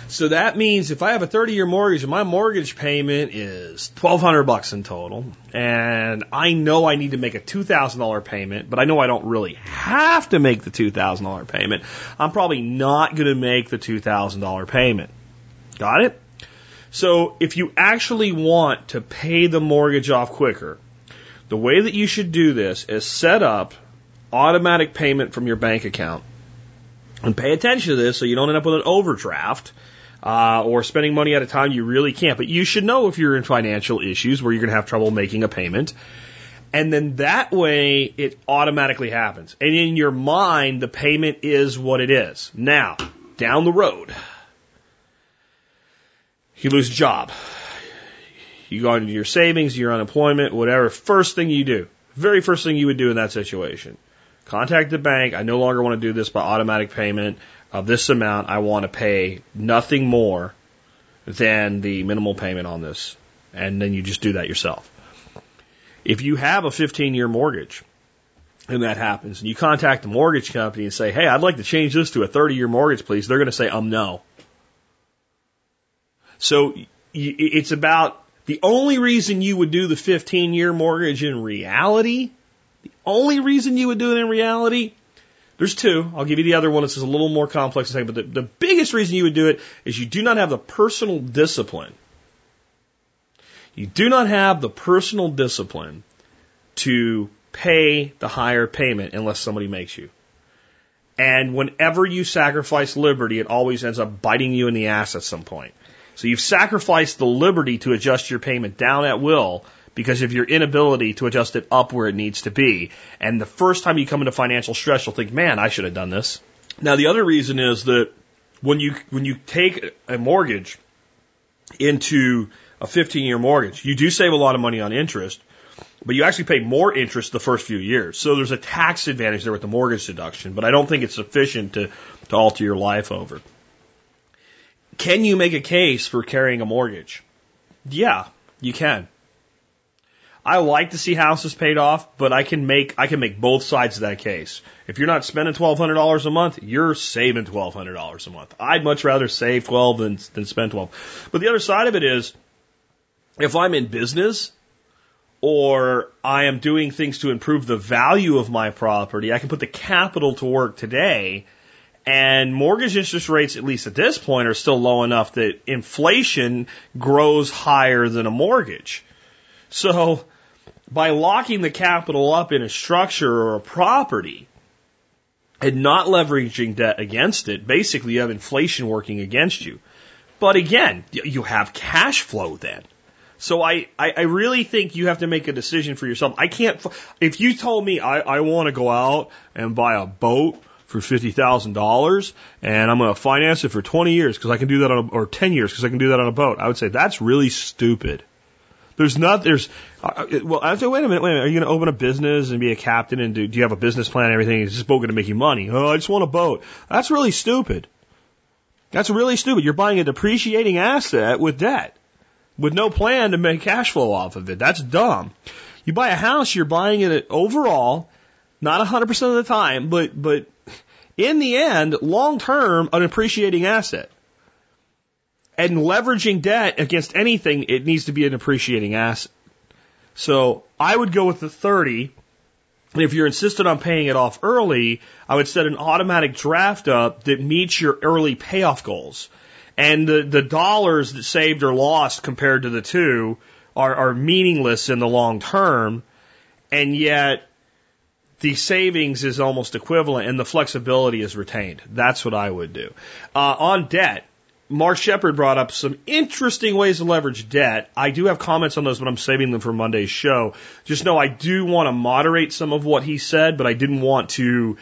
[SPEAKER 1] So that means if I have a 30 year mortgage and my mortgage payment is 1200 bucks in total and I know I need to make a $2,000 payment, but I know I don't really have to make the $2,000 payment, I'm probably not going to make the $2,000 payment. Got it? So if you actually want to pay the mortgage off quicker, the way that you should do this is set up automatic payment from your bank account. And pay attention to this so you don't end up with an overdraft uh, or spending money at a time you really can't. But you should know if you're in financial issues where you're going to have trouble making a payment. And then that way it automatically happens. And in your mind, the payment is what it is. Now, down the road, you lose a job. You go into your savings, your unemployment, whatever. First thing you do, Very first thing you would do in that situation. Contact the bank. I no longer want to do this by automatic payment of this amount. I want to pay nothing more than the minimal payment on this. And then you just do that yourself. If you have a 15 year mortgage and that happens and you contact the mortgage company and say, Hey, I'd like to change this to a 30 year mortgage, please. They're going to say, um, no. So it's about the only reason you would do the 15 year mortgage in reality, the only reason you would do it in reality, there's two. I'll give you the other one. This is a little more complex to say, but the, the biggest reason you would do it is you do not have the personal discipline. You do not have the personal discipline to pay the higher payment unless somebody makes you. And whenever you sacrifice liberty, it always ends up biting you in the ass at some point. So you've sacrificed the liberty to adjust your payment down at will because of your inability to adjust it up where it needs to be. And the first time you come into financial stress, you'll think, man, I should have done this. Now, the other reason is that when you, when you take a mortgage into a 15 year mortgage, you do save a lot of money on interest, but you actually pay more interest the first few years. So there's a tax advantage there with the mortgage deduction, but I don't think it's sufficient to, to alter your life over. Can you make a case for carrying a mortgage? Yeah, you can. I like to see houses paid off, but I can make I can make both sides of that case. If you're not spending twelve hundred dollars a month, you're saving twelve hundred dollars a month. I'd much rather save twelve than than spend twelve. But the other side of it is, if I'm in business or I am doing things to improve the value of my property, I can put the capital to work today and mortgage interest rates, at least at this point, are still low enough that inflation grows higher than a mortgage. So by locking the capital up in a structure or a property and not leveraging debt against it, basically you have inflation working against you. But again, you have cash flow then. So I, I, I really think you have to make a decision for yourself. I can't, if you told me I, I want to go out and buy a boat for fifty thousand dollars, and I'm going to finance it for twenty years because I can do that on a, or ten years because I can do that on a boat. I would say that's really stupid. There's not there's uh, well I say wait a minute wait a minute are you going to open a business and be a captain and do, do you have a business plan and everything is this boat going to make you money? Oh I just want a boat. That's really stupid. That's really stupid. You're buying a depreciating asset with debt with no plan to make cash flow off of it. That's dumb. You buy a house, you're buying it overall, not 100% of the time, but but in the end, long term, an appreciating asset. And leveraging debt against anything, it needs to be an appreciating asset. So I would go with the 30. If you're insistent on paying it off early, I would set an automatic draft up that meets your early payoff goals. And the, the dollars that saved or lost compared to the two are, are meaningless in the long term. And yet the savings is almost equivalent and the flexibility is retained. That's what I would do. Uh, on debt, Mark Shepard brought up some interesting ways to leverage debt. I do have comments on those, but I'm saving them for Monday's show. Just know I do want to moderate some of what he said, but I didn't want to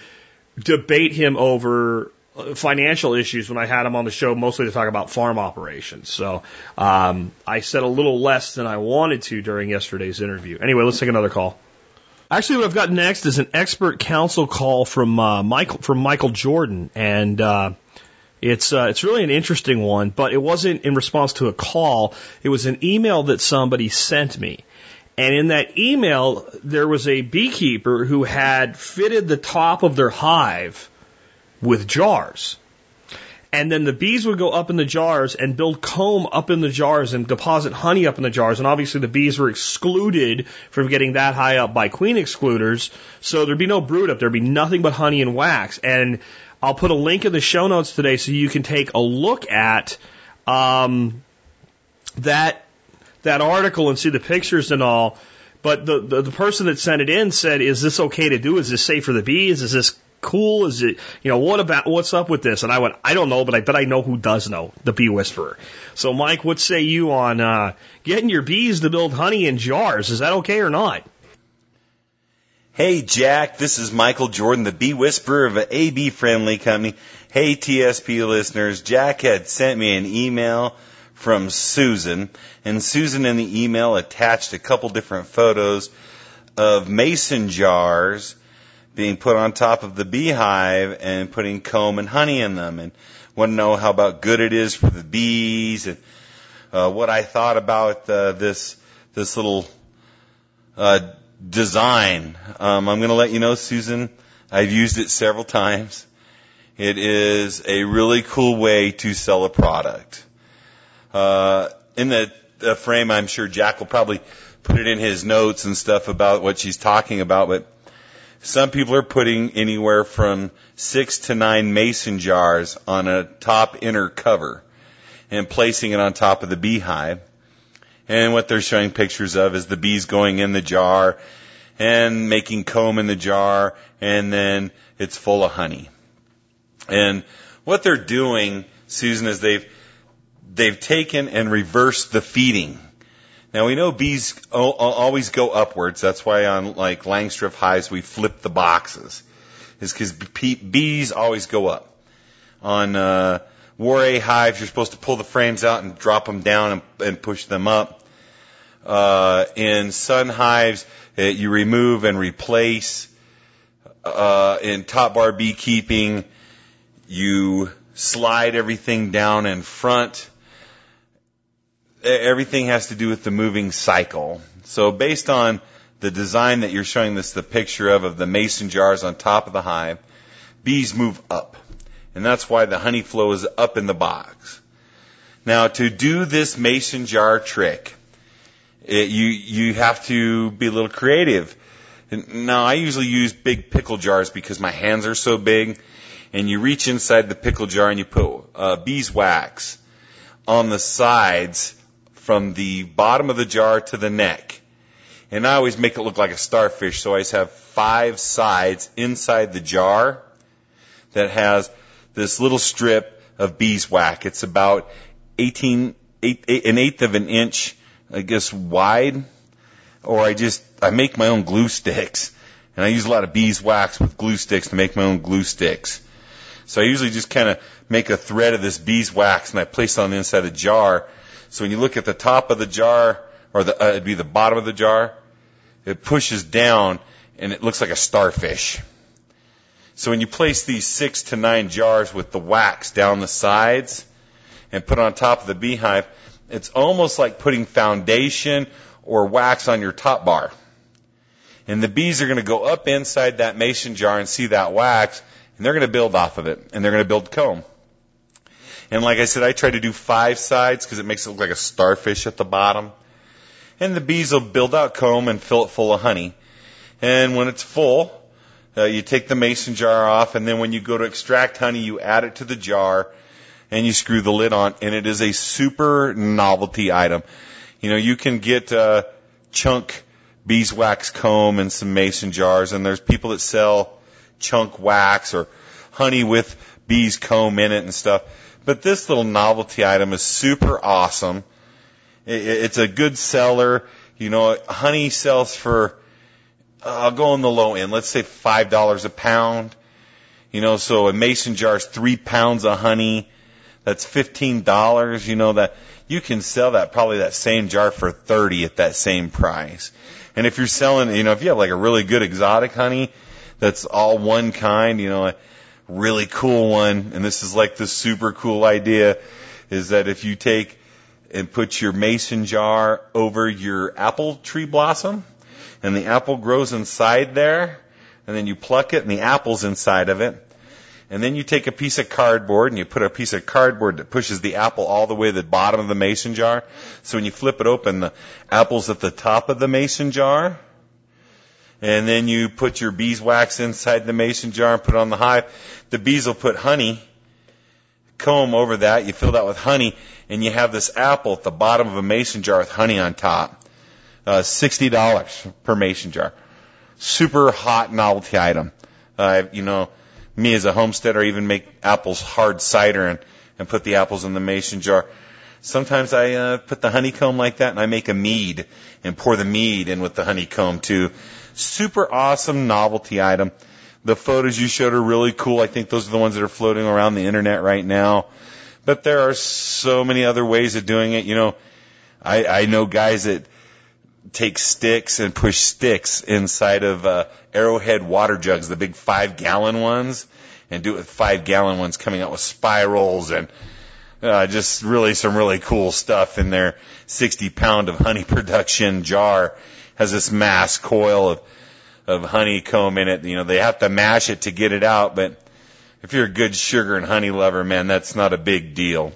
[SPEAKER 1] debate him over uh, financial issues when I had him on the show, mostly to talk about farm operations. So um, I said a little less than I wanted to during yesterday's interview. Anyway, let's take another call. Actually, what I've got next is an expert council call from uh, Michael from Michael Jordan, and uh, it's uh, it's really an interesting one. But it wasn't in response to a call; it was an email that somebody sent me. And in that email, there was a beekeeper who had fitted the top of their hive with jars. And then the bees would go up in the jars and build comb up in the jars and deposit honey up in the jars. And obviously the bees were excluded from getting that high up by queen excluders. So there'd be no brood up. There'd be nothing but honey and wax. And I'll put a link in the show notes today so you can take a look at, um, that, that article and see the pictures and all. But the, the, the person that sent it in said, is this okay to do? Is this safe for the bees? Is this cool? Is it, you know, what about, what's up with this? And I went, I don't know, but I bet I know who does know, the bee whisperer. So Mike, what say you on, uh, getting your bees to build honey in jars? Is that okay or not?
[SPEAKER 12] Hey Jack, this is Michael Jordan, the bee whisperer of A Bee Friendly company. Hey TSP listeners, Jack had sent me an email from Susan, and Susan in the email attached a couple different photos of mason jars being put on top of the beehive and putting comb and honey in them and want to know how about good it is for the bees and uh, what I thought about uh, this this little uh, design. Um, I'm going to let you know, Susan. I've used it several times. It is a really cool way to sell a product. Uh, in the, the frame, I'm sure Jack will probably put it in his notes and stuff about what she's talking about, but some people are putting anywhere from six to nine mason jars on a top inner cover and placing it on top of the beehive. And what they're showing pictures of is the bees going in the jar and making comb in the jar and then it's full of honey. And what they're doing, Susan, is they've, they've taken and reversed the feeding. Now we know bees always go upwards. That's why on like Langstroth hives we flip the boxes. Is because bees always go up. On uh, Warré hives, you're supposed to pull the frames out and drop them down and, and push them up. Uh, in sun hives, uh, you remove and replace. Uh, in top bar beekeeping, you slide everything down in front. Everything has to do with the moving cycle. So based on the design that you're showing this the picture of of the mason jars on top of the hive, bees move up. And that's why the honey flow is up in the box. Now to do this mason jar trick, it, you you have to be a little creative. Now I usually use big pickle jars because my hands are so big, and you reach inside the pickle jar and you put uh, beeswax on the sides from the bottom of the jar to the neck. And I always make it look like a starfish, so I always have five sides inside the jar that has this little strip of beeswax. It's about 18, eight, eight, an eighth of an inch I guess, wide, or I just, I make my own glue sticks. And I use a lot of beeswax with glue sticks to make my own glue sticks. So I usually just kind of make a thread of this beeswax and I place it on the inside of the jar. So when you look at the top of the jar, or the, uh, it'd be the bottom of the jar, it pushes down and it looks like a starfish. So when you place these six to nine jars with the wax down the sides and put on top of the beehive, it's almost like putting foundation or wax on your top bar. And the bees are going to go up inside that mason jar and see that wax, and they're going to build off of it, and they're going to build comb. And like I said, I try to do five sides because it makes it look like a starfish at the bottom. And the bees will build out comb and fill it full of honey. And when it's full, uh, you take the mason jar off, and then when you go to extract honey, you add it to the jar, and you screw the lid on, and it is a super novelty item. You know, you can get uh, chunk beeswax comb and some mason jars, and there's people that sell chunk wax or honey with bees comb in it and stuff. But this little novelty item is super awesome. It's a good seller. You know, honey sells for, I'll go on the low end. Let's say $5 a pound. You know, so a mason jar is three pounds of honey that's fifteen dollars, you know that you can sell that probably that same jar for thirty at that same price. And if you're selling, you know, if you have like a really good exotic honey that's all one kind, you know, a really cool one, and this is like the super cool idea, is that if you take and put your mason jar over your apple tree blossom, and the apple grows inside there, and then you pluck it and the apple's inside of it, and then you take a piece of cardboard and you put a piece of cardboard that pushes the apple all the way to the bottom of the mason jar. So when you flip it open, the apple's at the top of the mason jar. And then you put your beeswax inside the mason jar and put it on the hive. The bees will put honey, comb over that. You fill that with honey and you have this apple at the bottom of a mason jar with honey on top. Uh, $60 per mason jar. Super hot novelty item. Uh, you know, me as a homesteader even make apples hard cider and, and put the apples in the mason jar. Sometimes I uh, put the honeycomb like that and I make a mead and pour the mead in with the honeycomb too. Super awesome novelty item. The photos you showed are really cool. I think those are the ones that are floating around the internet right now. But there are so many other ways of doing it. You know, I, I know guys that take sticks and push sticks inside of uh, Arrowhead water jugs, the big five gallon ones, and do it with five gallon ones coming out with spirals and uh, just really some really cool stuff in their 60 pound of honey production jar. Has this mass coil of of honeycomb in it. You know, they have to mash it to get it out, but if you're a good sugar and honey lover, man, that's not a big deal.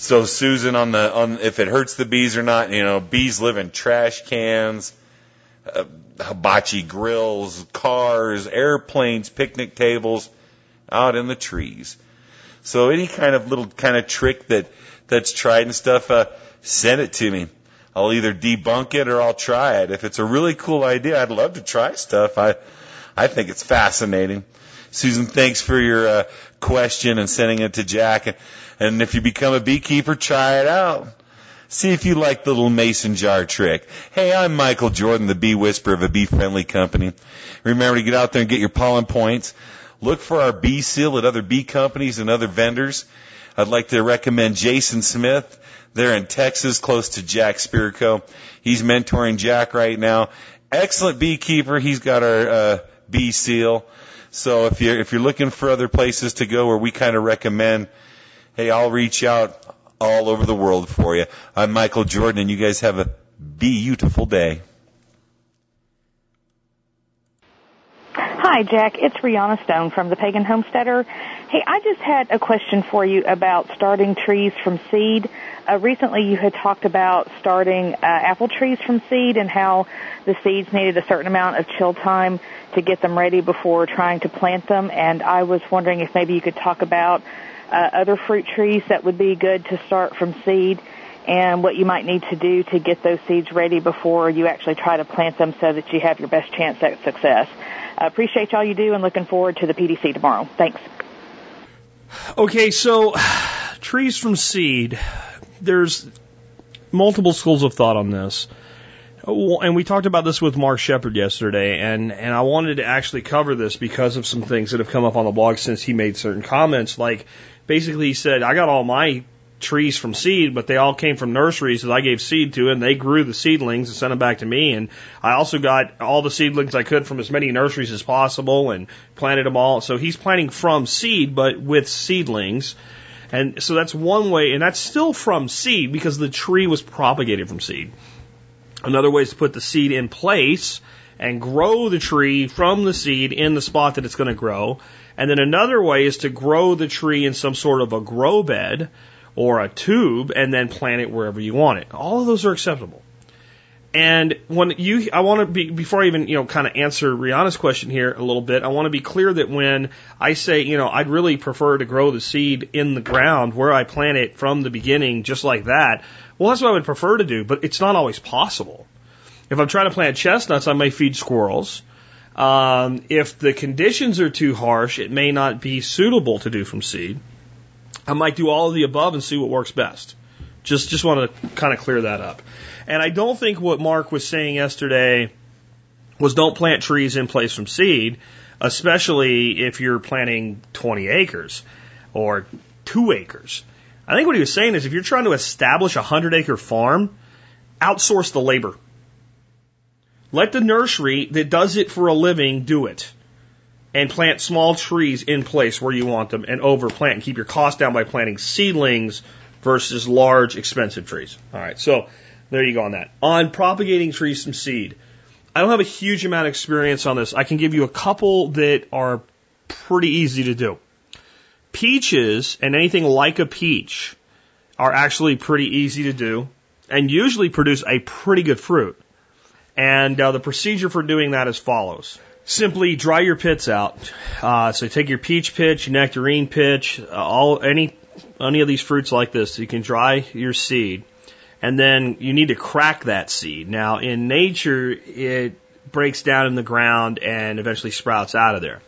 [SPEAKER 12] So Susan on the on if it hurts the bees or not, you know, bees live in trash cans, uh, hibachi grills, cars, airplanes, picnic tables, out in the trees. So any kind of little kind of trick that that's tried and stuff, uh, send it to me. I'll either debunk it or I'll try it. If it's a really cool idea, I'd love to try stuff. I I think it's fascinating. Susan, thanks for your uh, question and sending it to Jack. And, and if you become a beekeeper, try it out. See if you like the little mason jar trick. Hey, I'm Michael Jordan, the bee whisperer of a bee friendly company. Remember to get out there and get your pollen points. Look for our bee seal at other bee companies and other vendors. I'd like to recommend Jason Smith. They're in Texas, close to Jack Spirko. He's mentoring Jack right now. Excellent beekeeper. He's got our uh, bee seal. So if you're if you're looking for other places to go where we kind of recommend, hey, I'll reach out all over the world for you. I'm Michael Jordan, and you guys have a beautiful day.
[SPEAKER 13] Hi, Jack. It's Rihanna Stone from the Pagan Homesteader. Hey, I just had a question for you about starting trees from seed. Uh, recently, you had talked about starting uh, apple trees from seed and how the seeds needed a certain amount of chill time to get them ready before trying to plant them. And I was wondering if maybe you could talk about uh, other fruit trees that would be good to start from seed and what you might need to do to get those seeds ready before you actually try to plant them so that you have your best chance at success. I appreciate all you do and looking forward to the PDC tomorrow. Thanks.
[SPEAKER 1] Okay, so trees from seed. There's multiple schools of thought on this. And we talked about this with Mark Shepard yesterday, and, and I wanted to actually cover this because of some things that have come up on the blog since he made certain comments. Like, basically, he said, I got all my trees from seed, but they all came from nurseries that I gave seed to, and they grew the seedlings and sent them back to me. And I also got all the seedlings I could from as many nurseries as possible and planted them all. So he's planting from seed, but with seedlings. And so that's one way, and that's still from seed because the tree was propagated from seed. Another way is to put the seed in place and grow the tree from the seed in the spot that it's going to grow. And then another way is to grow the tree in some sort of a grow bed or a tube and then plant it wherever you want it. All of those are acceptable. And when you, I want to be, before I even, you know, kind of answer Rihanna's question here a little bit, I want to be clear that when I say, you know, I'd really prefer to grow the seed in the ground where I plant it from the beginning, just like that, well, that's what I would prefer to do, but it's not always possible. If I'm trying to plant chestnuts, I may feed squirrels. Um, if the conditions are too harsh, it may not be suitable to do from seed. I might do all of the above and see what works best. Just just want to kind of clear that up. And I don't think what Mark was saying yesterday was don't plant trees in place from seed, especially if you're planting 20 acres or 2 acres. I think what he was saying is if you're trying to establish a 100 acre farm, outsource the labor. Let the nursery that does it for a living do it and plant small trees in place where you want them and overplant and keep your cost down by planting seedlings versus large expensive trees. All right, so there you go on that. On propagating trees from seed, I don't have a huge amount of experience on this. I can give you a couple that are pretty easy to do. Peaches and anything like a peach are actually pretty easy to do and usually produce a pretty good fruit. And uh, the procedure for doing that as follows simply dry your pits out. Uh, so take your peach pitch, nectarine pitch, uh, all any any of these fruits like this. You can dry your seed, and then you need to crack that seed. Now, in nature, it breaks down in the ground and eventually sprouts out of there,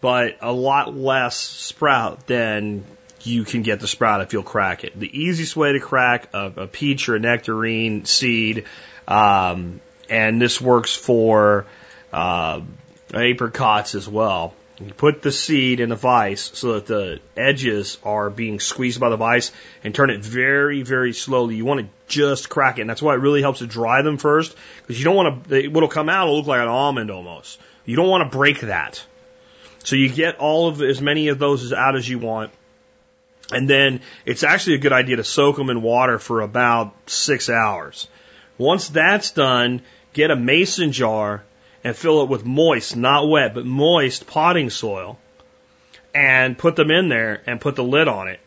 [SPEAKER 1] but a lot less sprout than you can get the sprout if you'll crack it. The easiest way to crack a, a peach or a nectarine seed, um, and this works for uh, apricots as well. You put the seed in the vise so that the edges are being squeezed by the vise and turn it very, very slowly. You want to just crack it. And that's why it really helps to dry them first because you don't want to, what'll come out will look like an almond almost. You don't want to break that. So you get all of as many of those out as you want. And then it's actually a good idea to soak them in water for about six hours. Once that's done, get a mason jar and fill it with moist, not wet, but moist potting soil and put them in there and put the lid on it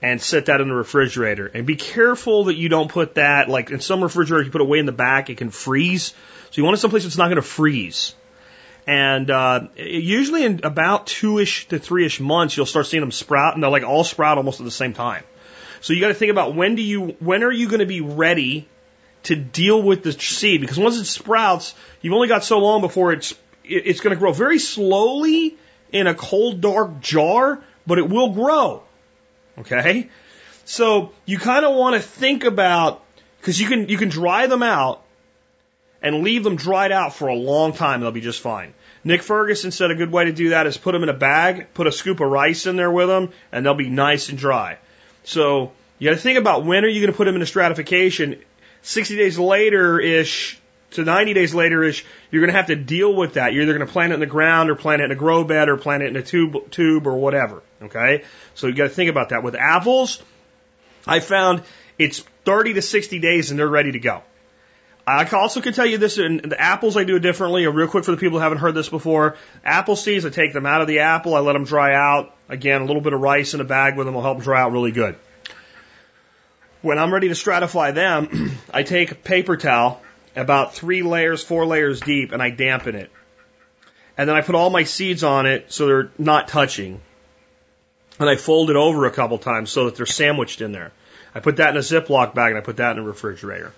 [SPEAKER 1] and set that in the refrigerator. And be careful that you don't put that, like in some refrigerators, you put it way in the back, it can freeze. So you want it someplace that's not going to freeze. And uh, usually in about two-ish to three-ish months, you'll start seeing them sprout, and they'll like all sprout almost at the same time. So you got to think about when do you, when are you going to be ready to deal with the seed because once it sprouts, you've only got so long before it's it's going to grow very slowly in a cold dark jar, but it will grow. Okay? So you kind of want to think about because you can you can dry them out and leave them dried out for a long time. They'll be just fine. Nick Ferguson said a good way to do that is put them in a bag, put a scoop of rice in there with them, and they'll be nice and dry. So you got to think about when are you going to put them in a stratification 60 days later ish to 90 days later ish, you're going to have to deal with that. You're either going to plant it in the ground or plant it in a grow bed or plant it in a tube, tube or whatever. Okay. So you got to think about that. With apples, I found it's 30 to 60 days and they're ready to go. I also can tell you this in the apples I do it differently. Uh, real quick for the people who haven't heard this before. Apple seeds, I take them out of the apple. I let them dry out. Again, a little bit of rice in a bag with them will help them dry out really good. When I'm ready to stratify them, I take a paper towel, about three layers, four layers deep, and I dampen it. And then I put all my seeds on it so they're not touching. And I fold it over a couple times so that they're sandwiched in there. I put that in a Ziploc bag and I put that in a refrigerator.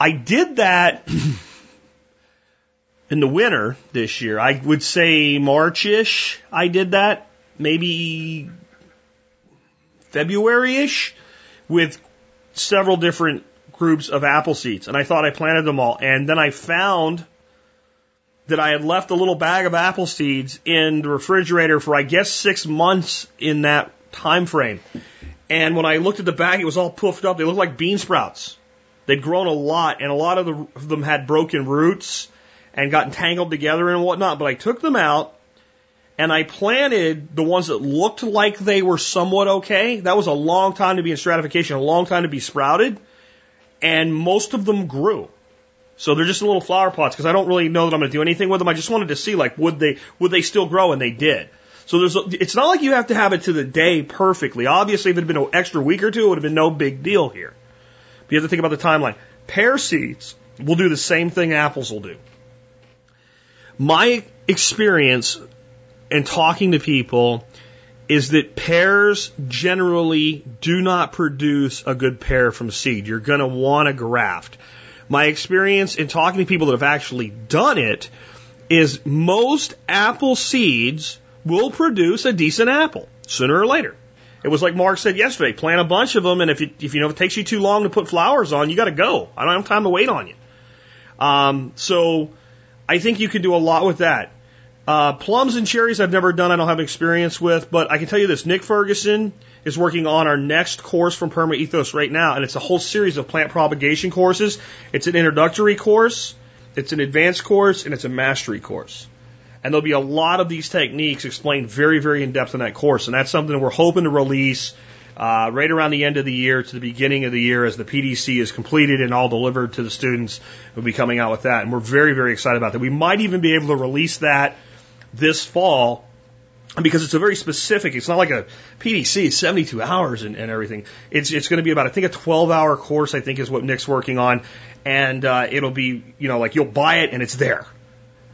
[SPEAKER 1] I did that in the winter this year. I would say March-ish I did that. Maybe February-ish with several different groups of apple seeds, and I thought I planted them all. And then I found that I had left a little bag of apple seeds in the refrigerator for I guess six months in that time frame. And when I looked at the bag, it was all puffed up. They looked like bean sprouts. They'd grown a lot, and a lot of, the, of them had broken roots and gotten tangled together and whatnot. But I took them out and I planted the ones that looked like they were somewhat okay. That was a long time to be in stratification, a long time to be sprouted, and most of them grew. So they're just little flower pots because I don't really know that I'm going to do anything with them. I just wanted to see like would they would they still grow, and they did. So there's it's not like you have to have it to the day perfectly. Obviously, if it had been an extra week or two, it would have been no big deal here. But you have to think about the timeline. Pear seeds will do the same thing apples will do. My experience and talking to people is that pears generally do not produce a good pear from seed. You're going to want to graft. My experience in talking to people that have actually done it is most apple seeds will produce a decent apple sooner or later. It was like Mark said yesterday, plant a bunch of them, and if, you, if you know if it takes you too long to put flowers on, you got to go. I don't have time to wait on you. Um, so I think you can do a lot with that. Uh, plums and cherries I've never done, I don't have experience with, but I can tell you this, Nick Ferguson is working on our next course from PermaEthos right now, and it's a whole series of plant propagation courses. It's an introductory course, it's an advanced course, and it's a mastery course. And there'll be a lot of these techniques explained very, very in depth in that course, and that's something we're hoping to release uh, right around the end of the year to the beginning of the year as the PDC is completed and all delivered to the students. We'll be coming out with that, and we're very, very excited about that. We might even be able to release that this fall because it's a very specific. It's not like a PDC. 72 hours and, and everything. It's it's going to be about I think a 12 hour course. I think is what Nick's working on, and uh, it'll be you know like you'll buy it and it's there.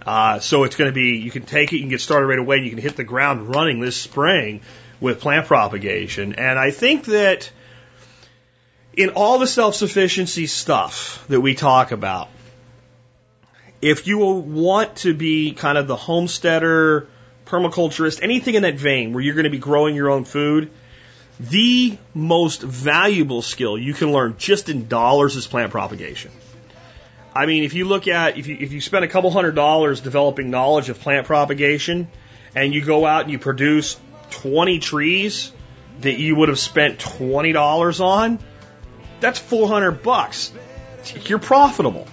[SPEAKER 1] Uh, so it's going to be you can take it, you can get started right away, and you can hit the ground running this spring with plant propagation. And I think that in all the self sufficiency stuff that we talk about, if you want to be kind of the homesteader, permaculturist, anything in that vein where you're going to be growing your own food, the most valuable skill you can learn just in dollars is plant propagation. I mean, if you look at, if you, if you spend a couple hundred dollars developing knowledge of plant propagation, and you go out and you produce 20 trees that you would have spent $20 on, that's 400 bucks. You're profitable.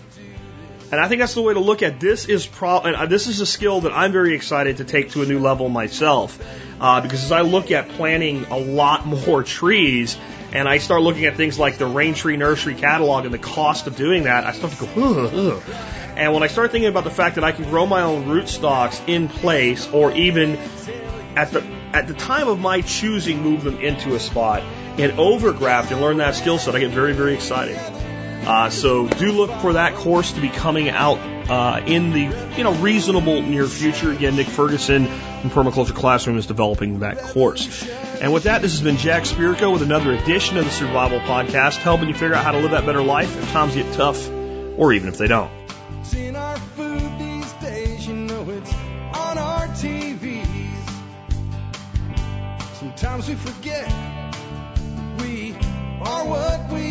[SPEAKER 1] And I think that's the way to look at this is pro and uh, this is a skill that I'm very excited to take to a new level myself. Uh, because as I look at planting a lot more trees and I start looking at things like the Raintree Nursery catalog and the cost of doing that, I start to go, ugh, ugh. And when I start thinking about the fact that I can grow my own rootstocks in place or even at the at the time of my choosing move them into a spot and overgraft and learn that skill set, I get very, very excited. Uh, so do look for that course to be coming out uh, in the you know reasonable near future. Again, Nick Ferguson from Permaculture Classroom is developing that course. And with that, this has been Jack Spirko with another edition of the Survival Podcast, helping you figure out how to live that better life if times get tough, or even if they don't.
[SPEAKER 14] Sometimes we forget we are what we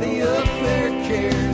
[SPEAKER 14] Nobody up there